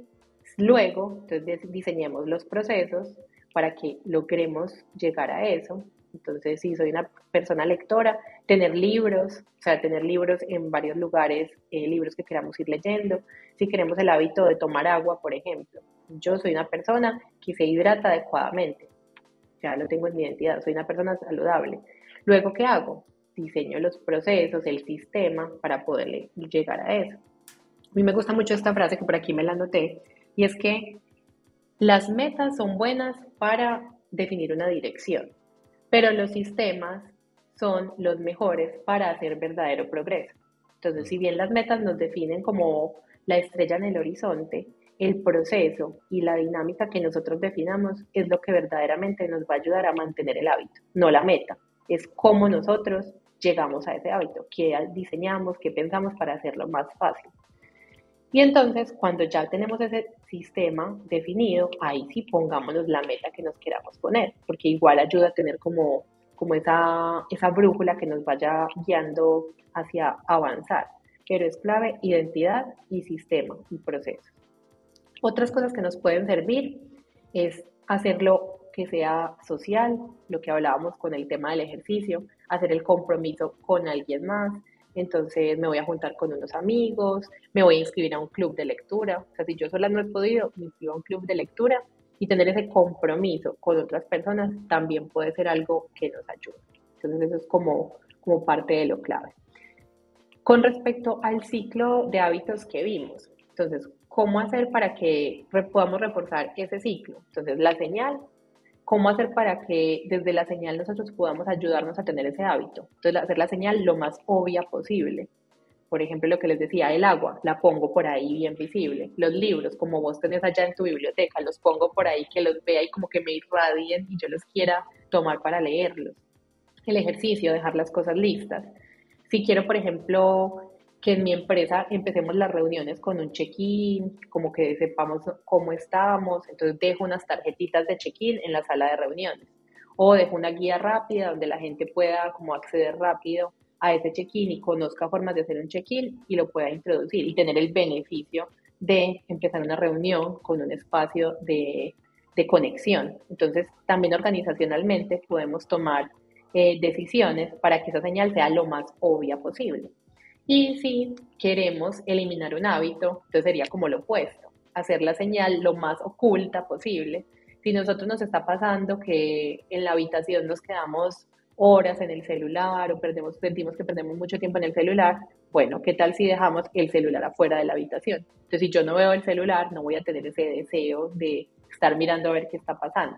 S2: luego, entonces diseñemos los procesos para que logremos llegar a eso. Entonces, si soy una persona lectora, tener libros, o sea, tener libros en varios lugares, eh, libros que queramos ir leyendo. Si queremos el hábito de tomar agua, por ejemplo, yo soy una persona que se hidrata adecuadamente ya lo tengo en mi identidad, soy una persona saludable. Luego, ¿qué hago? Diseño los procesos, el sistema para poder llegar a eso. A mí me gusta mucho esta frase que por aquí me la anoté, y es que las metas son buenas para definir una dirección, pero los sistemas son los mejores para hacer verdadero progreso. Entonces, si bien las metas nos definen como la estrella en el horizonte, el proceso y la dinámica que nosotros definamos es lo que verdaderamente nos va a ayudar a mantener el hábito, no la meta. Es cómo nosotros llegamos a ese hábito, qué diseñamos, qué pensamos para hacerlo más fácil. Y entonces, cuando ya tenemos ese sistema definido, ahí sí pongámonos la meta que nos queramos poner, porque igual ayuda a tener como, como esa, esa brújula que nos vaya guiando hacia avanzar. Pero es clave identidad y sistema y proceso. Otras cosas que nos pueden servir es hacerlo que sea social, lo que hablábamos con el tema del ejercicio, hacer el compromiso con alguien más. Entonces me voy a juntar con unos amigos, me voy a inscribir a un club de lectura. O sea, si yo sola no he podido, me inscribo a un club de lectura y tener ese compromiso con otras personas también puede ser algo que nos ayude. Entonces eso es como, como parte de lo clave. Con respecto al ciclo de hábitos que vimos, entonces, ¿cómo hacer para que podamos reforzar ese ciclo? Entonces, la señal, ¿cómo hacer para que desde la señal nosotros podamos ayudarnos a tener ese hábito? Entonces, hacer la señal lo más obvia posible. Por ejemplo, lo que les decía, el agua, la pongo por ahí bien visible. Los libros, como vos tenés allá en tu biblioteca, los pongo por ahí, que los vea y como que me irradien y yo los quiera tomar para leerlos. El ejercicio, dejar las cosas listas. Si quiero, por ejemplo, que en mi empresa empecemos las reuniones con un check-in, como que sepamos cómo estamos, entonces dejo unas tarjetitas de check-in en la sala de reuniones o dejo una guía rápida donde la gente pueda como acceder rápido a ese check-in y conozca formas de hacer un check-in y lo pueda introducir y tener el beneficio de empezar una reunión con un espacio de, de conexión. Entonces, también organizacionalmente podemos tomar eh, decisiones para que esa señal sea lo más obvia posible. Y si queremos eliminar un hábito, entonces sería como lo opuesto, hacer la señal lo más oculta posible. Si nosotros nos está pasando que en la habitación nos quedamos horas en el celular o perdemos, sentimos que perdemos mucho tiempo en el celular, bueno, ¿qué tal si dejamos el celular afuera de la habitación? Entonces, si yo no veo el celular, no voy a tener ese deseo de estar mirando a ver qué está pasando.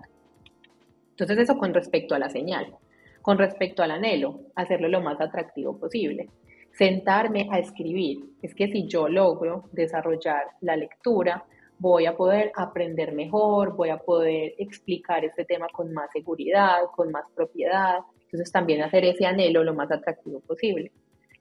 S2: Entonces, eso con respecto a la señal. Con respecto al anhelo, hacerlo lo más atractivo posible sentarme a escribir. Es que si yo logro desarrollar la lectura, voy a poder aprender mejor, voy a poder explicar este tema con más seguridad, con más propiedad. Entonces también hacer ese anhelo lo más atractivo posible.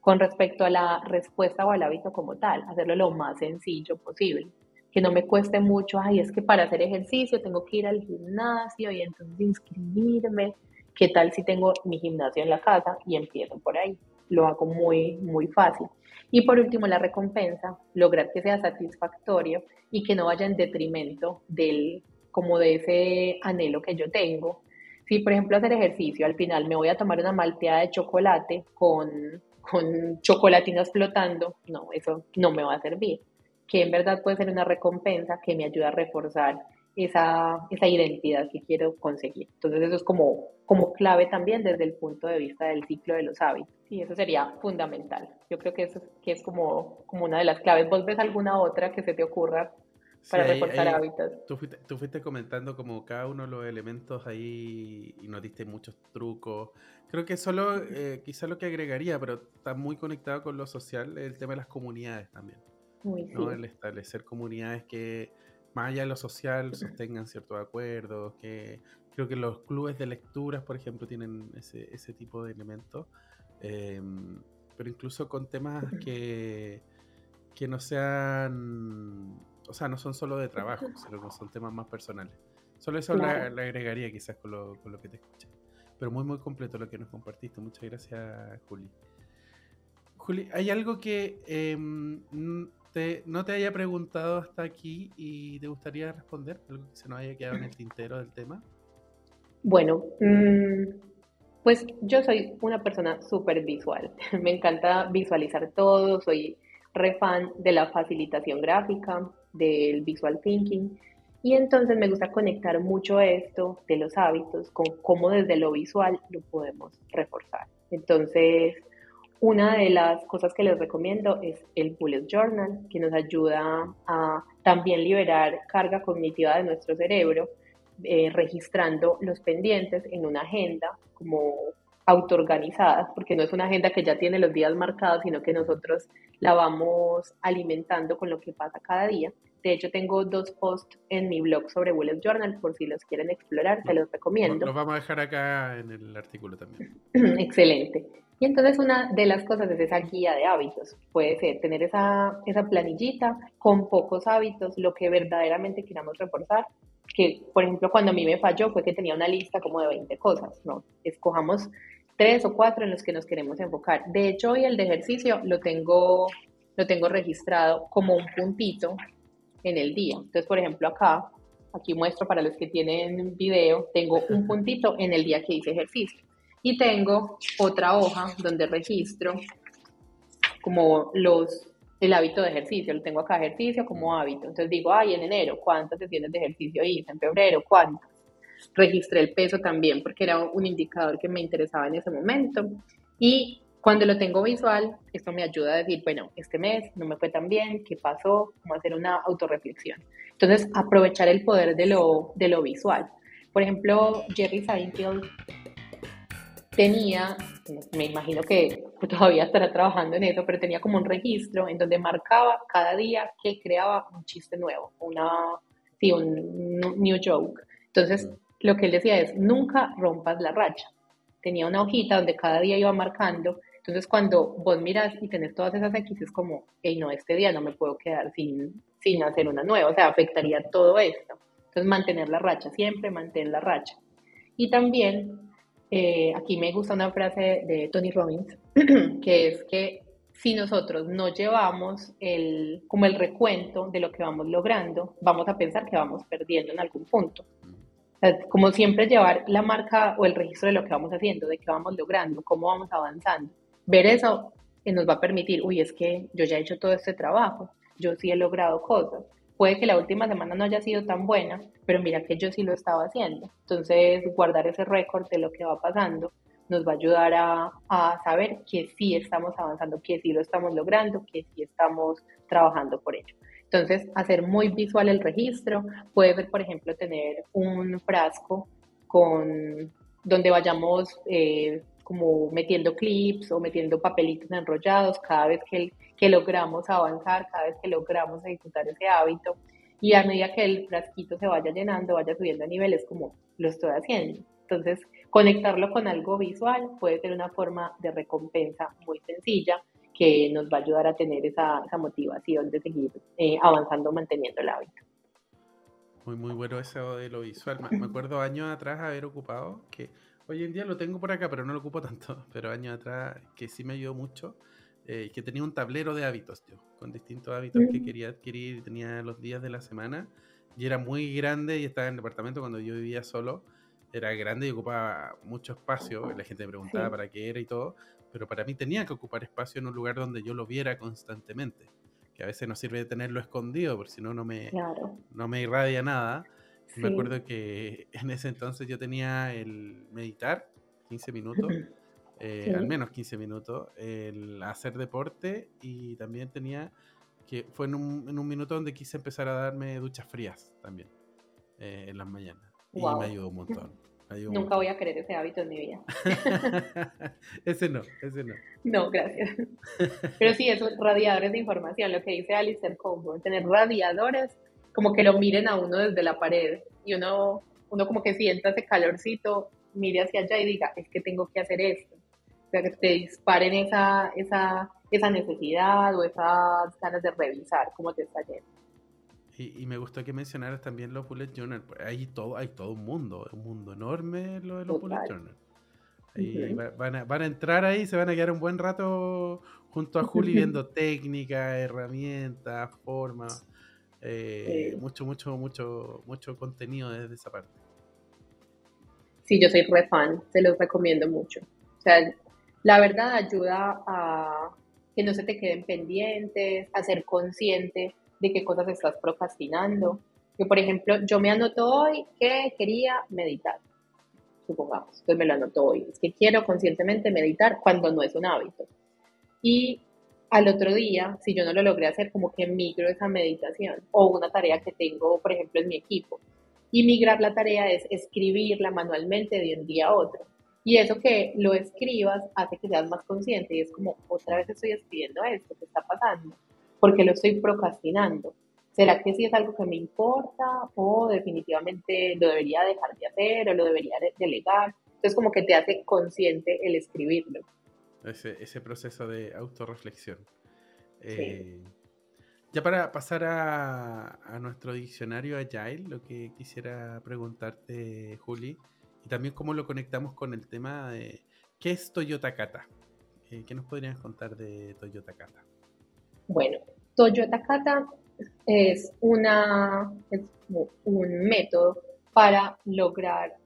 S2: Con respecto a la respuesta o al hábito como tal, hacerlo lo más sencillo posible. Que no me cueste mucho, ay, es que para hacer ejercicio tengo que ir al gimnasio y entonces inscribirme. ¿Qué tal si tengo mi gimnasio en la casa y empiezo por ahí? Lo hago muy, muy fácil. Y por último, la recompensa, lograr que sea satisfactorio y que no vaya en detrimento del, como de ese anhelo que yo tengo. Si, por ejemplo, hacer ejercicio, al final me voy a tomar una malteada de chocolate con, con chocolatinas flotando, no, eso no me va a servir. Que en verdad puede ser una recompensa que me ayuda a reforzar esa, esa identidad que quiero conseguir. Entonces eso es como, como clave también desde el punto de vista del ciclo de los hábitos. Y eso sería fundamental. Yo creo que eso que es como, como una de las claves. ¿Vos ves alguna otra que se te ocurra para reforzar hábitos.
S1: Tú fuiste, comentando como cada uno de los elementos ahí y nos diste muchos trucos. Creo que solo, eh, quizá lo que agregaría, pero está muy conectado con lo social, el tema de las comunidades también. ¿no? El establecer comunidades que, más allá de lo social, sostengan ciertos acuerdos, que creo que los clubes de lecturas, por ejemplo, tienen ese, ese tipo de elementos. Em, pero incluso con temas que, que no sean, o sea, no son solo de trabajo, sino que son temas más personales. Solo eso le, agregaría quizás con lo, con lo que te escuché. Pero muy, muy completo lo que nos compartiste. Muchas gracias, Juli. Juli, ¿hay algo que em, no te haya preguntado hasta aquí y te gustaría responder? ¿Algo que se nos haya quedado en el tintero del tema?
S2: Bueno, mmm, pues yo soy una persona súper visual. [LAUGHS] Me encanta visualizar todo, soy re fan de la facilitación gráfica, del visual thinking. Y entonces me gusta conectar mucho esto de los hábitos con cómo desde lo visual lo podemos reforzar. Entonces, una de las cosas que les recomiendo es el bullet journal, que nos ayuda a también liberar carga cognitiva de nuestro cerebro eh, registrando los pendientes en una agenda como autoorganizada, porque no es una agenda que ya tiene los días marcados, sino que nosotros la vamos alimentando con lo que pasa cada día. De hecho, tengo dos posts en mi blog sobre Bullet Journal, por si los quieren explorar, se los recomiendo.
S1: Los vamos a dejar acá en el artículo también. [CLEARS THROAT]
S2: Excelente. Y entonces una de las cosas es esa guía de hábitos. Puede ser tener esa, esa planillita con pocos hábitos, lo que verdaderamente queramos reforzar, que, por ejemplo, cuando a mí me falló fue que tenía una lista como de 20 cosas, ¿no? Escojamos tres o cuatro en los que nos queremos enfocar. De hecho, hoy el de ejercicio lo tengo, lo tengo registrado como un puntito en el día. Entonces, por ejemplo, acá, aquí muestro para los que tienen video, tengo un puntito en el día que hice ejercicio. Y tengo otra hoja donde registro como los el hábito de ejercicio, lo tengo acá, ejercicio como hábito. Entonces digo, ay, en enero, ¿cuántas sesiones de ejercicio hice? En febrero, ¿cuántas? Registré el peso también porque era un indicador que me interesaba en ese momento. Y cuando lo tengo visual, esto me ayuda a decir, bueno, este mes no me fue tan bien, ¿qué pasó? Cómo hacer una autorreflexión. Entonces, aprovechar el poder de lo, de lo visual. Por ejemplo, Jerry Seinfeld tenía, me imagino que todavía estará trabajando en eso, pero tenía como un registro en donde marcaba cada día que creaba un chiste nuevo, una, sí, un new joke. Entonces, mm. lo que él decía es, nunca rompas la racha. Tenía una hojita donde cada día iba marcando. Entonces, cuando vos miras y tenés todas esas X, es como, hey, no, este día no me puedo quedar sin, sin hacer una nueva. O sea, afectaría todo esto. Entonces, mantener la racha, siempre mantener la racha. Y también eh, aquí me gusta una frase de Tony Robbins, [CLEARS THROAT] que es que si nosotros no llevamos el, como el recuento de lo que vamos logrando, vamos a pensar que vamos perdiendo en algún punto. como siempre llevar la marca o el registro de lo que vamos haciendo, de qué vamos logrando, cómo vamos avanzando. Ver eso nos va a permitir, uy, es que yo ya he hecho todo este trabajo, yo sí he logrado cosas puede que la última semana no haya sido tan buena, pero mira que yo sí lo estaba haciendo. Entonces, guardar ese récord de lo que va pasando nos va a ayudar a, a, saber que sí estamos avanzando, que sí lo estamos logrando, que sí estamos trabajando por ello. Entonces, hacer muy visual el registro, puede ser, por ejemplo, tener un frasco con donde vayamos eh, como metiendo clips o metiendo papelitos enrollados cada vez que, que logramos avanzar, cada vez que logramos ejecutar ese hábito. Y a medida que el frasquito se vaya llenando, vaya subiendo a niveles como lo estoy haciendo. Entonces, conectarlo con algo visual puede ser una forma de recompensa muy sencilla que nos va a ayudar a tener esa, esa motivación de seguir eh, avanzando, manteniendo el hábito.
S1: Muy, muy bueno eso de lo visual. Me acuerdo años atrás haber ocupado que Hoy en día lo tengo por acá, pero no lo ocupo tanto. [LAUGHS] Pero años atrás, que sí me ayudó mucho, eh, que tenía un tablero de hábitos, tío, con distintos hábitos que mm. quería adquirir. Tenía los días de la semana y era muy grande y estaba en el departamento cuando yo vivía solo. Era grande y ocupaba mucho espacio. La gente me preguntaba para qué era y todo. Pero para mí tenía que ocupar espacio en un lugar donde yo lo viera constantemente. Que a veces no sirve de tenerlo escondido, porque si no, no me, no me irradia nada. Me acuerdo que [LAUGHS] en ese entonces yo tenía el meditar, 15 minutos, eh, al menos 15 minutos, el hacer deporte y también tenía que fue en un, en un minuto donde quise empezar a darme duchas frías también eh, en las mañanas. Y me ayudó un montón.
S2: Nunca voy a querer ese hábito en mi vida. [LAUGHS]
S1: ese no, ese no.
S2: No, gracias. [LAUGHS] Pero sí, esos radiadores de información, lo que dice Alistair Coburn, tener radiadores como que lo miren a uno desde la pared y uno, uno como que sienta ese calorcito, mire hacia allá y diga, es que tengo que hacer esto. O sea, que te disparen esa, esa, esa necesidad o esas ganas de revisar cómo te está yendo.
S1: Y, me gustó que mencionaras también los bullet journal. Pues, hay todo, hay todo un mundo, un mundo enorme lo de los bullet journal. van, a, van, a, entrar ahí, se van a quedar un buen rato junto a Juli [LAUGHS] viendo técnicas, herramientas, formas. Eh, mucho, mucho, mucho, mucho contenido desde esa parte.
S2: Sí, yo soy re fan, se los recomiendo mucho. O sea, la verdad ayuda a que no se te queden pendientes, a ser consciente de qué cosas estás procrastinando. Que, por ejemplo, yo me anoto hoy que quería meditar, supongamos. Entonces me lo anoto hoy. Es que quiero conscientemente meditar cuando no es un hábito. Y al otro día, si yo no lo logré hacer, como que migro esa meditación o una tarea que tengo, por ejemplo, en mi equipo. Y migrar la tarea es escribirla manualmente de un día a otro. Y eso que lo escribas hace que seas más consciente y es como, otra vez estoy escribiendo esto, ¿qué está pasando? porque lo estoy procrastinando. ¿Será que sí es algo que me importa o definitivamente lo debería dejar de hacer o lo debería delegar? Entonces como que te hace consciente el escribirlo.
S1: Ese, ese proceso de autorreflexión. Eh, ya para pasar a, a, nuestro diccionario Agile, lo que quisiera preguntarte, Juli, y también cómo lo conectamos con el tema de qué es Toyota Kata. Eh, ¿Qué nos podrías contar de Toyota Kata?
S2: Bueno, Toyota Kata es, una, un método para lograr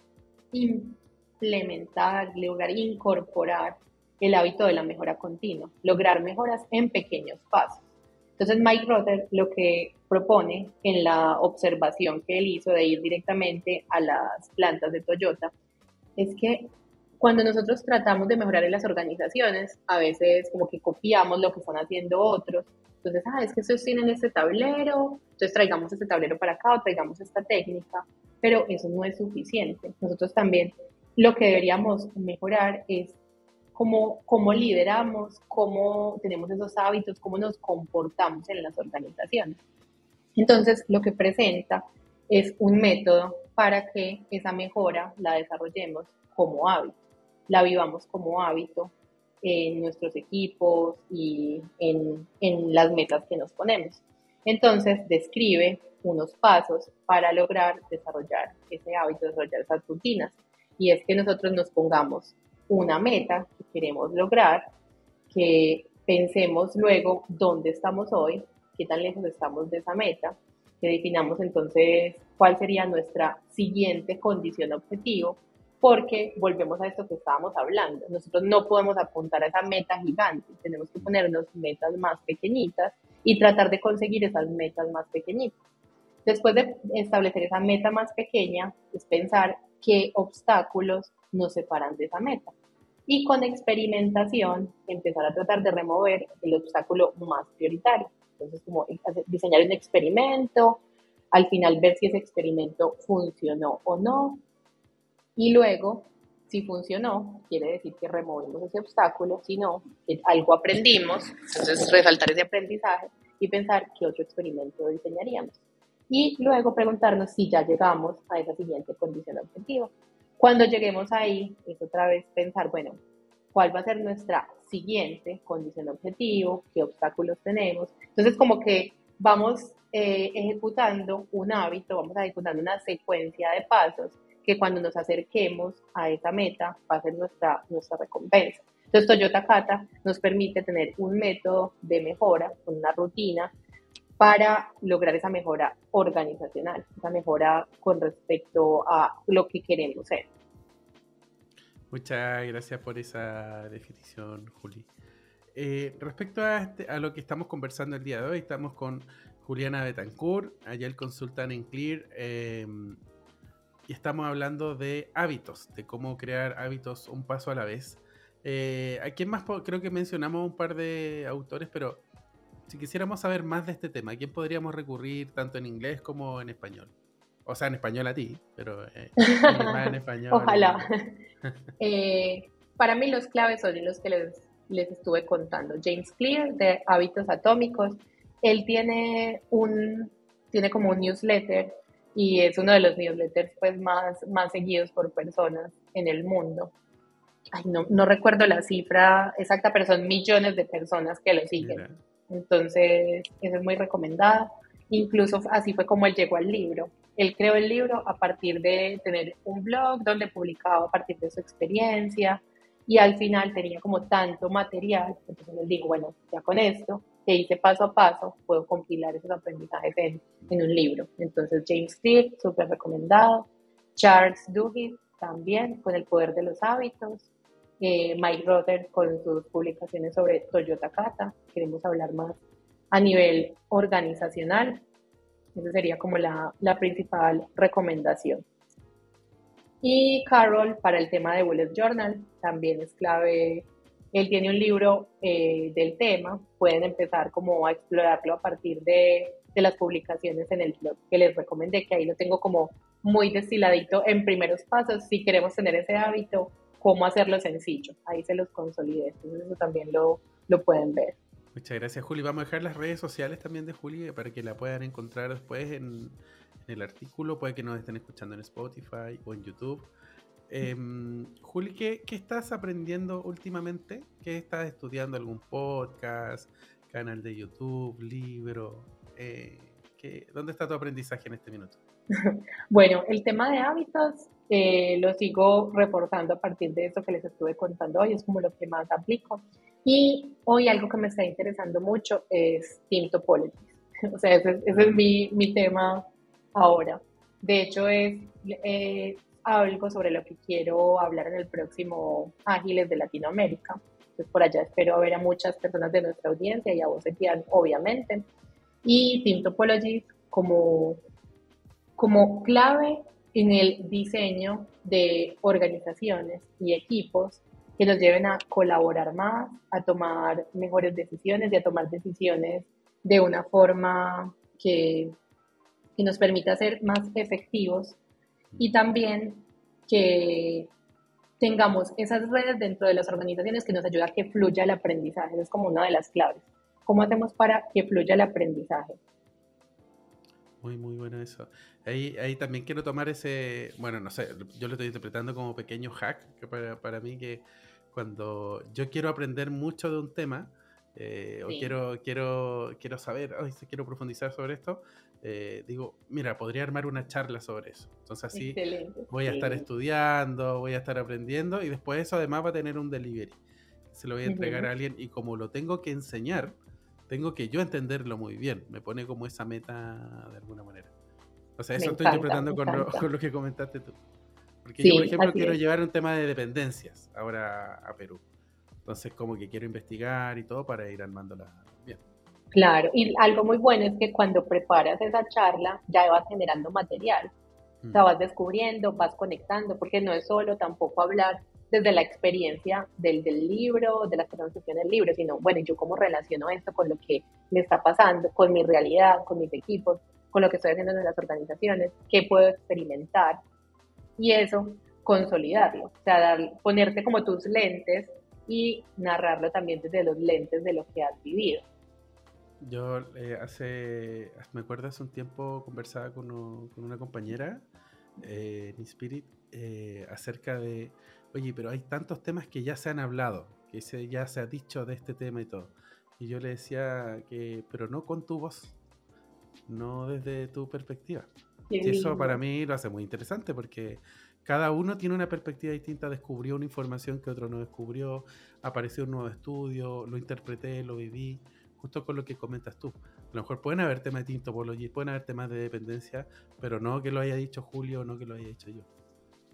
S2: implementar, lograr incorporar el hábito de la mejora continua, lograr mejoras en pequeños pasos. Entonces Mike Rotter lo que propone en la observación que él hizo de ir directamente a las plantas de Toyota es que cuando nosotros tratamos de mejorar en las organizaciones, a veces como que copiamos lo que están haciendo otros. Entonces, ah, es que estos tienen este tablero, entonces traigamos este tablero para acá o traigamos esta técnica, pero eso no es suficiente. Nosotros también lo que deberíamos mejorar es cómo, cómo lideramos, cómo tenemos esos hábitos, cómo nos comportamos en las organizaciones. Entonces, lo que presenta es un método para que esa mejora la desarrollemos como hábito la vivamos como hábito en nuestros equipos y en, las metas que nos ponemos. Entonces, describe unos pasos para lograr desarrollar ese hábito, desarrollar esas rutinas. Y es que nosotros nos pongamos una meta que queremos lograr, que pensemos luego dónde estamos hoy, qué tan lejos estamos de esa meta, que definamos entonces cuál sería nuestra siguiente condición objetivo porque volvemos a esto que estábamos hablando. Nosotros no podemos apuntar a esa meta gigante, tenemos que ponernos metas más pequeñitas y tratar de conseguir esas metas más pequeñitas. Después de establecer esa meta más pequeña, es pensar qué obstáculos nos separan de esa meta. Y con experimentación, empezar a tratar de remover el obstáculo más prioritario. Entonces, como diseñar un experimento, al final ver si ese experimento funcionó o no, y luego, si funcionó, quiere decir que removimos ese obstáculo, si no, algo aprendimos, entonces resaltar ese aprendizaje y pensar qué otro experimento diseñaríamos. Y luego preguntarnos si ya llegamos a esa siguiente condición objetivo. Cuando lleguemos ahí, es otra vez pensar, bueno, ¿cuál va a ser nuestra siguiente condición objetivo? ¿Qué obstáculos tenemos? Entonces, como que vamos eh, ejecutando un hábito, vamos ejecutando una secuencia de pasos que cuando nos acerquemos a esa meta va a ser nuestra, nuestra recompensa. Entonces Toyota Kata nos permite tener un método de mejora, una rutina para lograr esa mejora organizacional, esa mejora con respecto a lo que queremos ser.
S1: Muchas gracias por esa definición, Juli. Eh, respecto a, este, a, lo que estamos conversando el día de hoy, estamos con Juliana Betancourt, allá el consultan en Clear. Eh, y estamos hablando de hábitos, de cómo crear hábitos un paso a la vez. Eh, ¿A quién más? Creo que mencionamos un par de autores, pero si quisiéramos saber más de este tema, ¿a quién podríamos recurrir tanto en inglés como en español? O sea, en español a ti, pero eh, [LAUGHS] en español.
S2: Ojalá. [LAUGHS] eh, para mí los claves son los que les, les estuve contando. James Clear, de Hábitos Atómicos. Él tiene un, tiene como un newsletter y es uno de los newsletters pues, más, más seguidos por personas en el mundo. Ay, no, no recuerdo la cifra exacta, pero son millones de personas que lo siguen. Entonces, eso es muy recomendado. Incluso así fue como él llegó al libro. Él creó el libro a partir de tener un blog donde publicaba a partir de su experiencia y al final tenía como tanto material, entonces él dijo, bueno, ya con esto que hice paso a paso, puedo compilar esos aprendizajes en, en un libro. Entonces James Clear, súper recomendado. Charles Duhigg también, con el poder de los hábitos. Mike Rother con sus publicaciones sobre Toyota Kata. Queremos hablar más a nivel organizacional. Esa sería como la, la principal recomendación. Y Carol, para el tema de Bullet Journal, también es clave. Él tiene un libro eh, del tema, pueden empezar como a explorarlo a partir de, de, las publicaciones en el blog que les recomendé, que ahí lo tengo como muy destiladito en primeros pasos, si queremos tener ese hábito, cómo hacerlo sencillo, ahí se los consolidé, entonces eso también lo, lo pueden ver.
S1: Muchas gracias, Juli. Vamos a dejar las redes sociales también de Juli para que la puedan encontrar después en, el artículo. Puede que nos estén escuchando en Spotify o en YouTube. Eh, Juli, ¿qué, ¿qué, estás aprendiendo últimamente? ¿Qué estás estudiando? ¿Algún podcast? ¿Canal de YouTube? ¿Libro? Eh, ¿qué, ¿Dónde está tu aprendizaje en este minuto? [LAUGHS]
S2: bueno, el tema de hábitos eh, lo sigo reportando a partir de eso que les estuve contando hoy, es como lo que más aplico. Y hoy algo que me está interesando mucho es Team Topology. [LAUGHS] O sea, ese, ese es mi, mi, tema ahora. De hecho, es eh, algo sobre lo que quiero hablar en el próximo Ágiles de Latinoamérica. Entonces, por allá espero ver a muchas personas de nuestra audiencia y a vos, Etienne, obviamente. Y Team Topology como, como clave en el diseño de organizaciones y equipos que nos lleven a colaborar más, a tomar mejores decisiones y a tomar decisiones de una forma que, nos permita ser más efectivos y también que tengamos esas redes dentro de las organizaciones que nos ayuda a que fluya el aprendizaje. es como una de las claves. ¿Cómo hacemos para que fluya el aprendizaje?
S1: Muy, muy bueno eso. Ahí, ahí también quiero tomar ese, bueno, no sé, yo lo estoy interpretando como pequeño hack, que para, para mí que cuando yo quiero aprender mucho de un tema, eh, sí. o quiero, quiero, quiero saber, oh, quiero profundizar sobre esto, eh, digo, mira, podría armar una charla sobre eso. Entonces así Excelente, voy a sí. estar estudiando, voy a estar aprendiendo y después eso además va a tener un delivery. Se lo voy a entregar uh -huh. a alguien y como lo tengo que enseñar, tengo que yo entenderlo muy bien. Me pone como esa meta de alguna manera. O sea, eso me estoy encanta, interpretando con lo, con lo, que comentaste tú. Porque sí, yo, por ejemplo, quiero es. llevar un tema de dependencias ahora a Perú. Entonces, como que quiero investigar y todo para ir armándola bien.
S2: Claro, y algo muy bueno es que cuando preparas esa charla ya vas generando material. Mm. O sea, vas descubriendo, vas conectando, porque no es solo tampoco hablar desde la experiencia del, del libro, de la pronunciación del libro, sino, bueno, yo cómo relaciono esto con lo que me está pasando, con mi realidad, con mis equipos, con lo que estoy haciendo en las organizaciones, qué puedo experimentar y eso consolidarlo, o sea, dar, ponerte como tus lentes y narrarlo también desde los lentes de lo que has vivido.
S1: Yo eh, hace, me acuerdo hace un tiempo conversaba con, con una compañera eh, en Spirit eh, acerca de, oye, pero hay tantos temas que ya se han hablado, que se, ya se ha dicho de este tema y todo. Y yo le decía que, pero no con tu voz, no desde tu perspectiva. Y eso para mí lo hace muy interesante porque cada uno tiene una perspectiva distinta, descubrió una información que otro no descubrió, apareció un nuevo estudio, lo interpreté, lo viví, justo con lo que comentas tú. A lo mejor pueden haber temas de tintopología, pueden haber temas de dependencia, pero no que lo haya dicho Julio, no que lo haya dicho yo.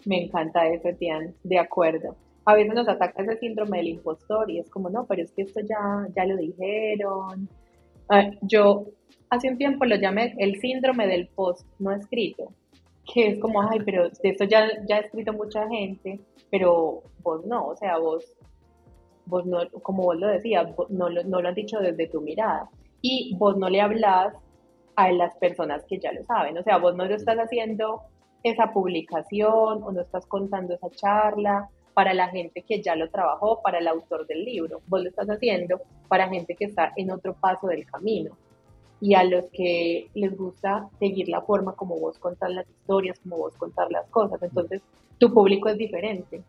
S2: Me encanta eso, Tian, de acuerdo. A veces nos ataca ese síndrome del impostor y es como, no, pero es que esto ya, ya lo dijeron. Uh, yo hace un tiempo lo llamé el síndrome del post no escrito, que es como, ay, pero de esto ya, ya ha escrito mucha gente, pero vos no, o sea, vos, vos no, como vos lo decías, no, no lo has dicho desde tu mirada. y vos no le hablas a las personas que ya lo saben. O sea, vos no lo estás haciendo esa publicación o no estás contando esa charla para la gente que ya lo trabajó, para el autor del libro. Vos lo estás haciendo para gente que está en otro paso del camino y a los que les gusta seguir la forma como vos contar las historias, como vos contar las cosas. Entonces, tu público es diferente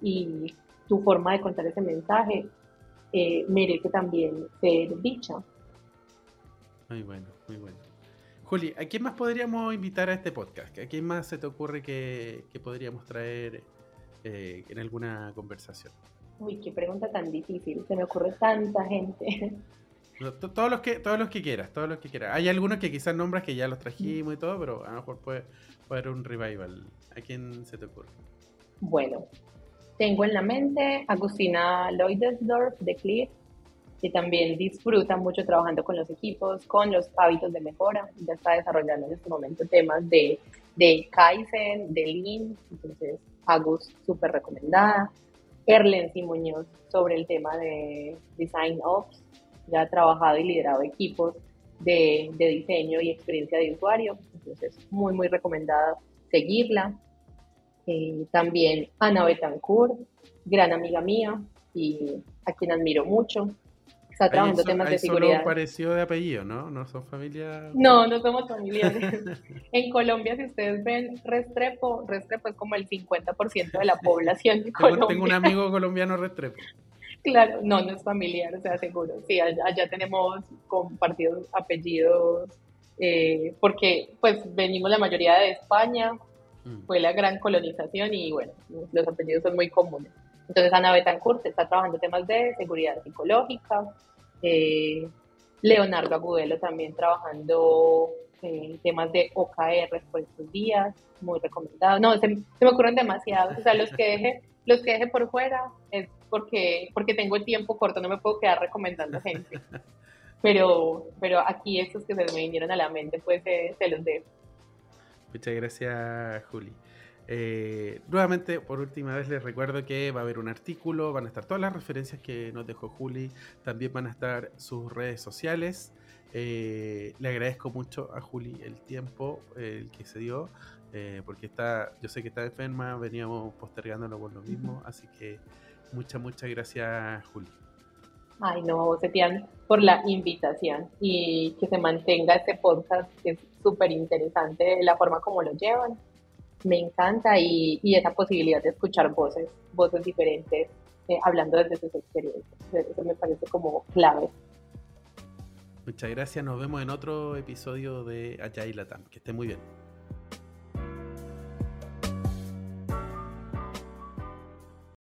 S2: y tu forma de contar ese mensaje eh, merece también ser dicha.
S1: Muy bueno, muy bueno. Juli, ¿a quién más podríamos invitar a este podcast? ¿A quién más se te ocurre que, podríamos traer eh, en alguna conversación?
S2: Uy, qué pregunta tan difícil. Se me ocurre tanta gente.
S1: Todos los que todos los que quieras, todos los que quieras. Hay algunos que quizás nombras que ya los trajimos y todo, pero a lo mejor puede, puede haber un revival. ¿A quién se te ocurre?
S2: Bueno, tengo en la mente Agustina Lloydersdorf de Cliff, que también disfruta mucho trabajando con los equipos, con los hábitos de mejora. Ya está desarrollando en este momento temas de, de Kaizen, de Lean, entonces Agus súper recomendada. Erlen Muñoz sobre el tema de Design Ops, ya ha trabajado y liderado equipos de, de diseño y experiencia de usuario, entonces muy, muy recomendada seguirla. Eh, también Ana Betancourt, gran amiga mía y a quien admiro mucho. Está trabajando temas de seguridad.
S1: parecido de apellido, ¿no? No son familia.
S2: No, no somos familiares. [LAUGHS] en Colombia, si ustedes ven Restrepo, Restrepo es como el 50% de la población de [LAUGHS] Colombia.
S1: Tengo un amigo colombiano Restrepo.
S2: Claro, no, no es familiar, o sea, seguro. Sí, allá, tenemos compartidos apellidos, eh, porque pues venimos la mayoría de España, Mm. fue la gran colonización y bueno, los apellidos son muy comunes. Entonces Ana Betancourt está trabajando temas de seguridad psicológica, eh, Leonardo Agudelo también trabajando eh, temas de OKR por estos días, muy recomendado. No, se, me ocurren demasiados, o sea, los que deje, los que deje por fuera es porque, porque tengo el tiempo corto, no me puedo quedar recomendando gente. [LAUGHS] Pero, pero aquí estos que se me vinieron a la mente, pues se los dejo.
S1: Muchas gracias, Juli. Eh, nuevamente, por última vez, les recuerdo que va a haber un artículo, van a estar todas las referencias que nos dejó Juli, también van a estar sus redes sociales. Eh, le agradezco mucho a Juli el tiempo el que se dio, eh, porque está, yo sé que está enferma, veníamos postergándolo por lo mismo, así que muchas, muchas gracias, Juli.
S2: Ay, no, Setian, por la invitación y que se mantenga este podcast, que es súper interesante la forma como lo llevan. Me encanta y, y, esa posibilidad de escuchar voces, voces diferentes, eh, hablando desde sus experiencias. Eso me parece como clave.
S1: Muchas gracias, nos vemos en otro episodio de Allá y Latam. Que esté muy bien.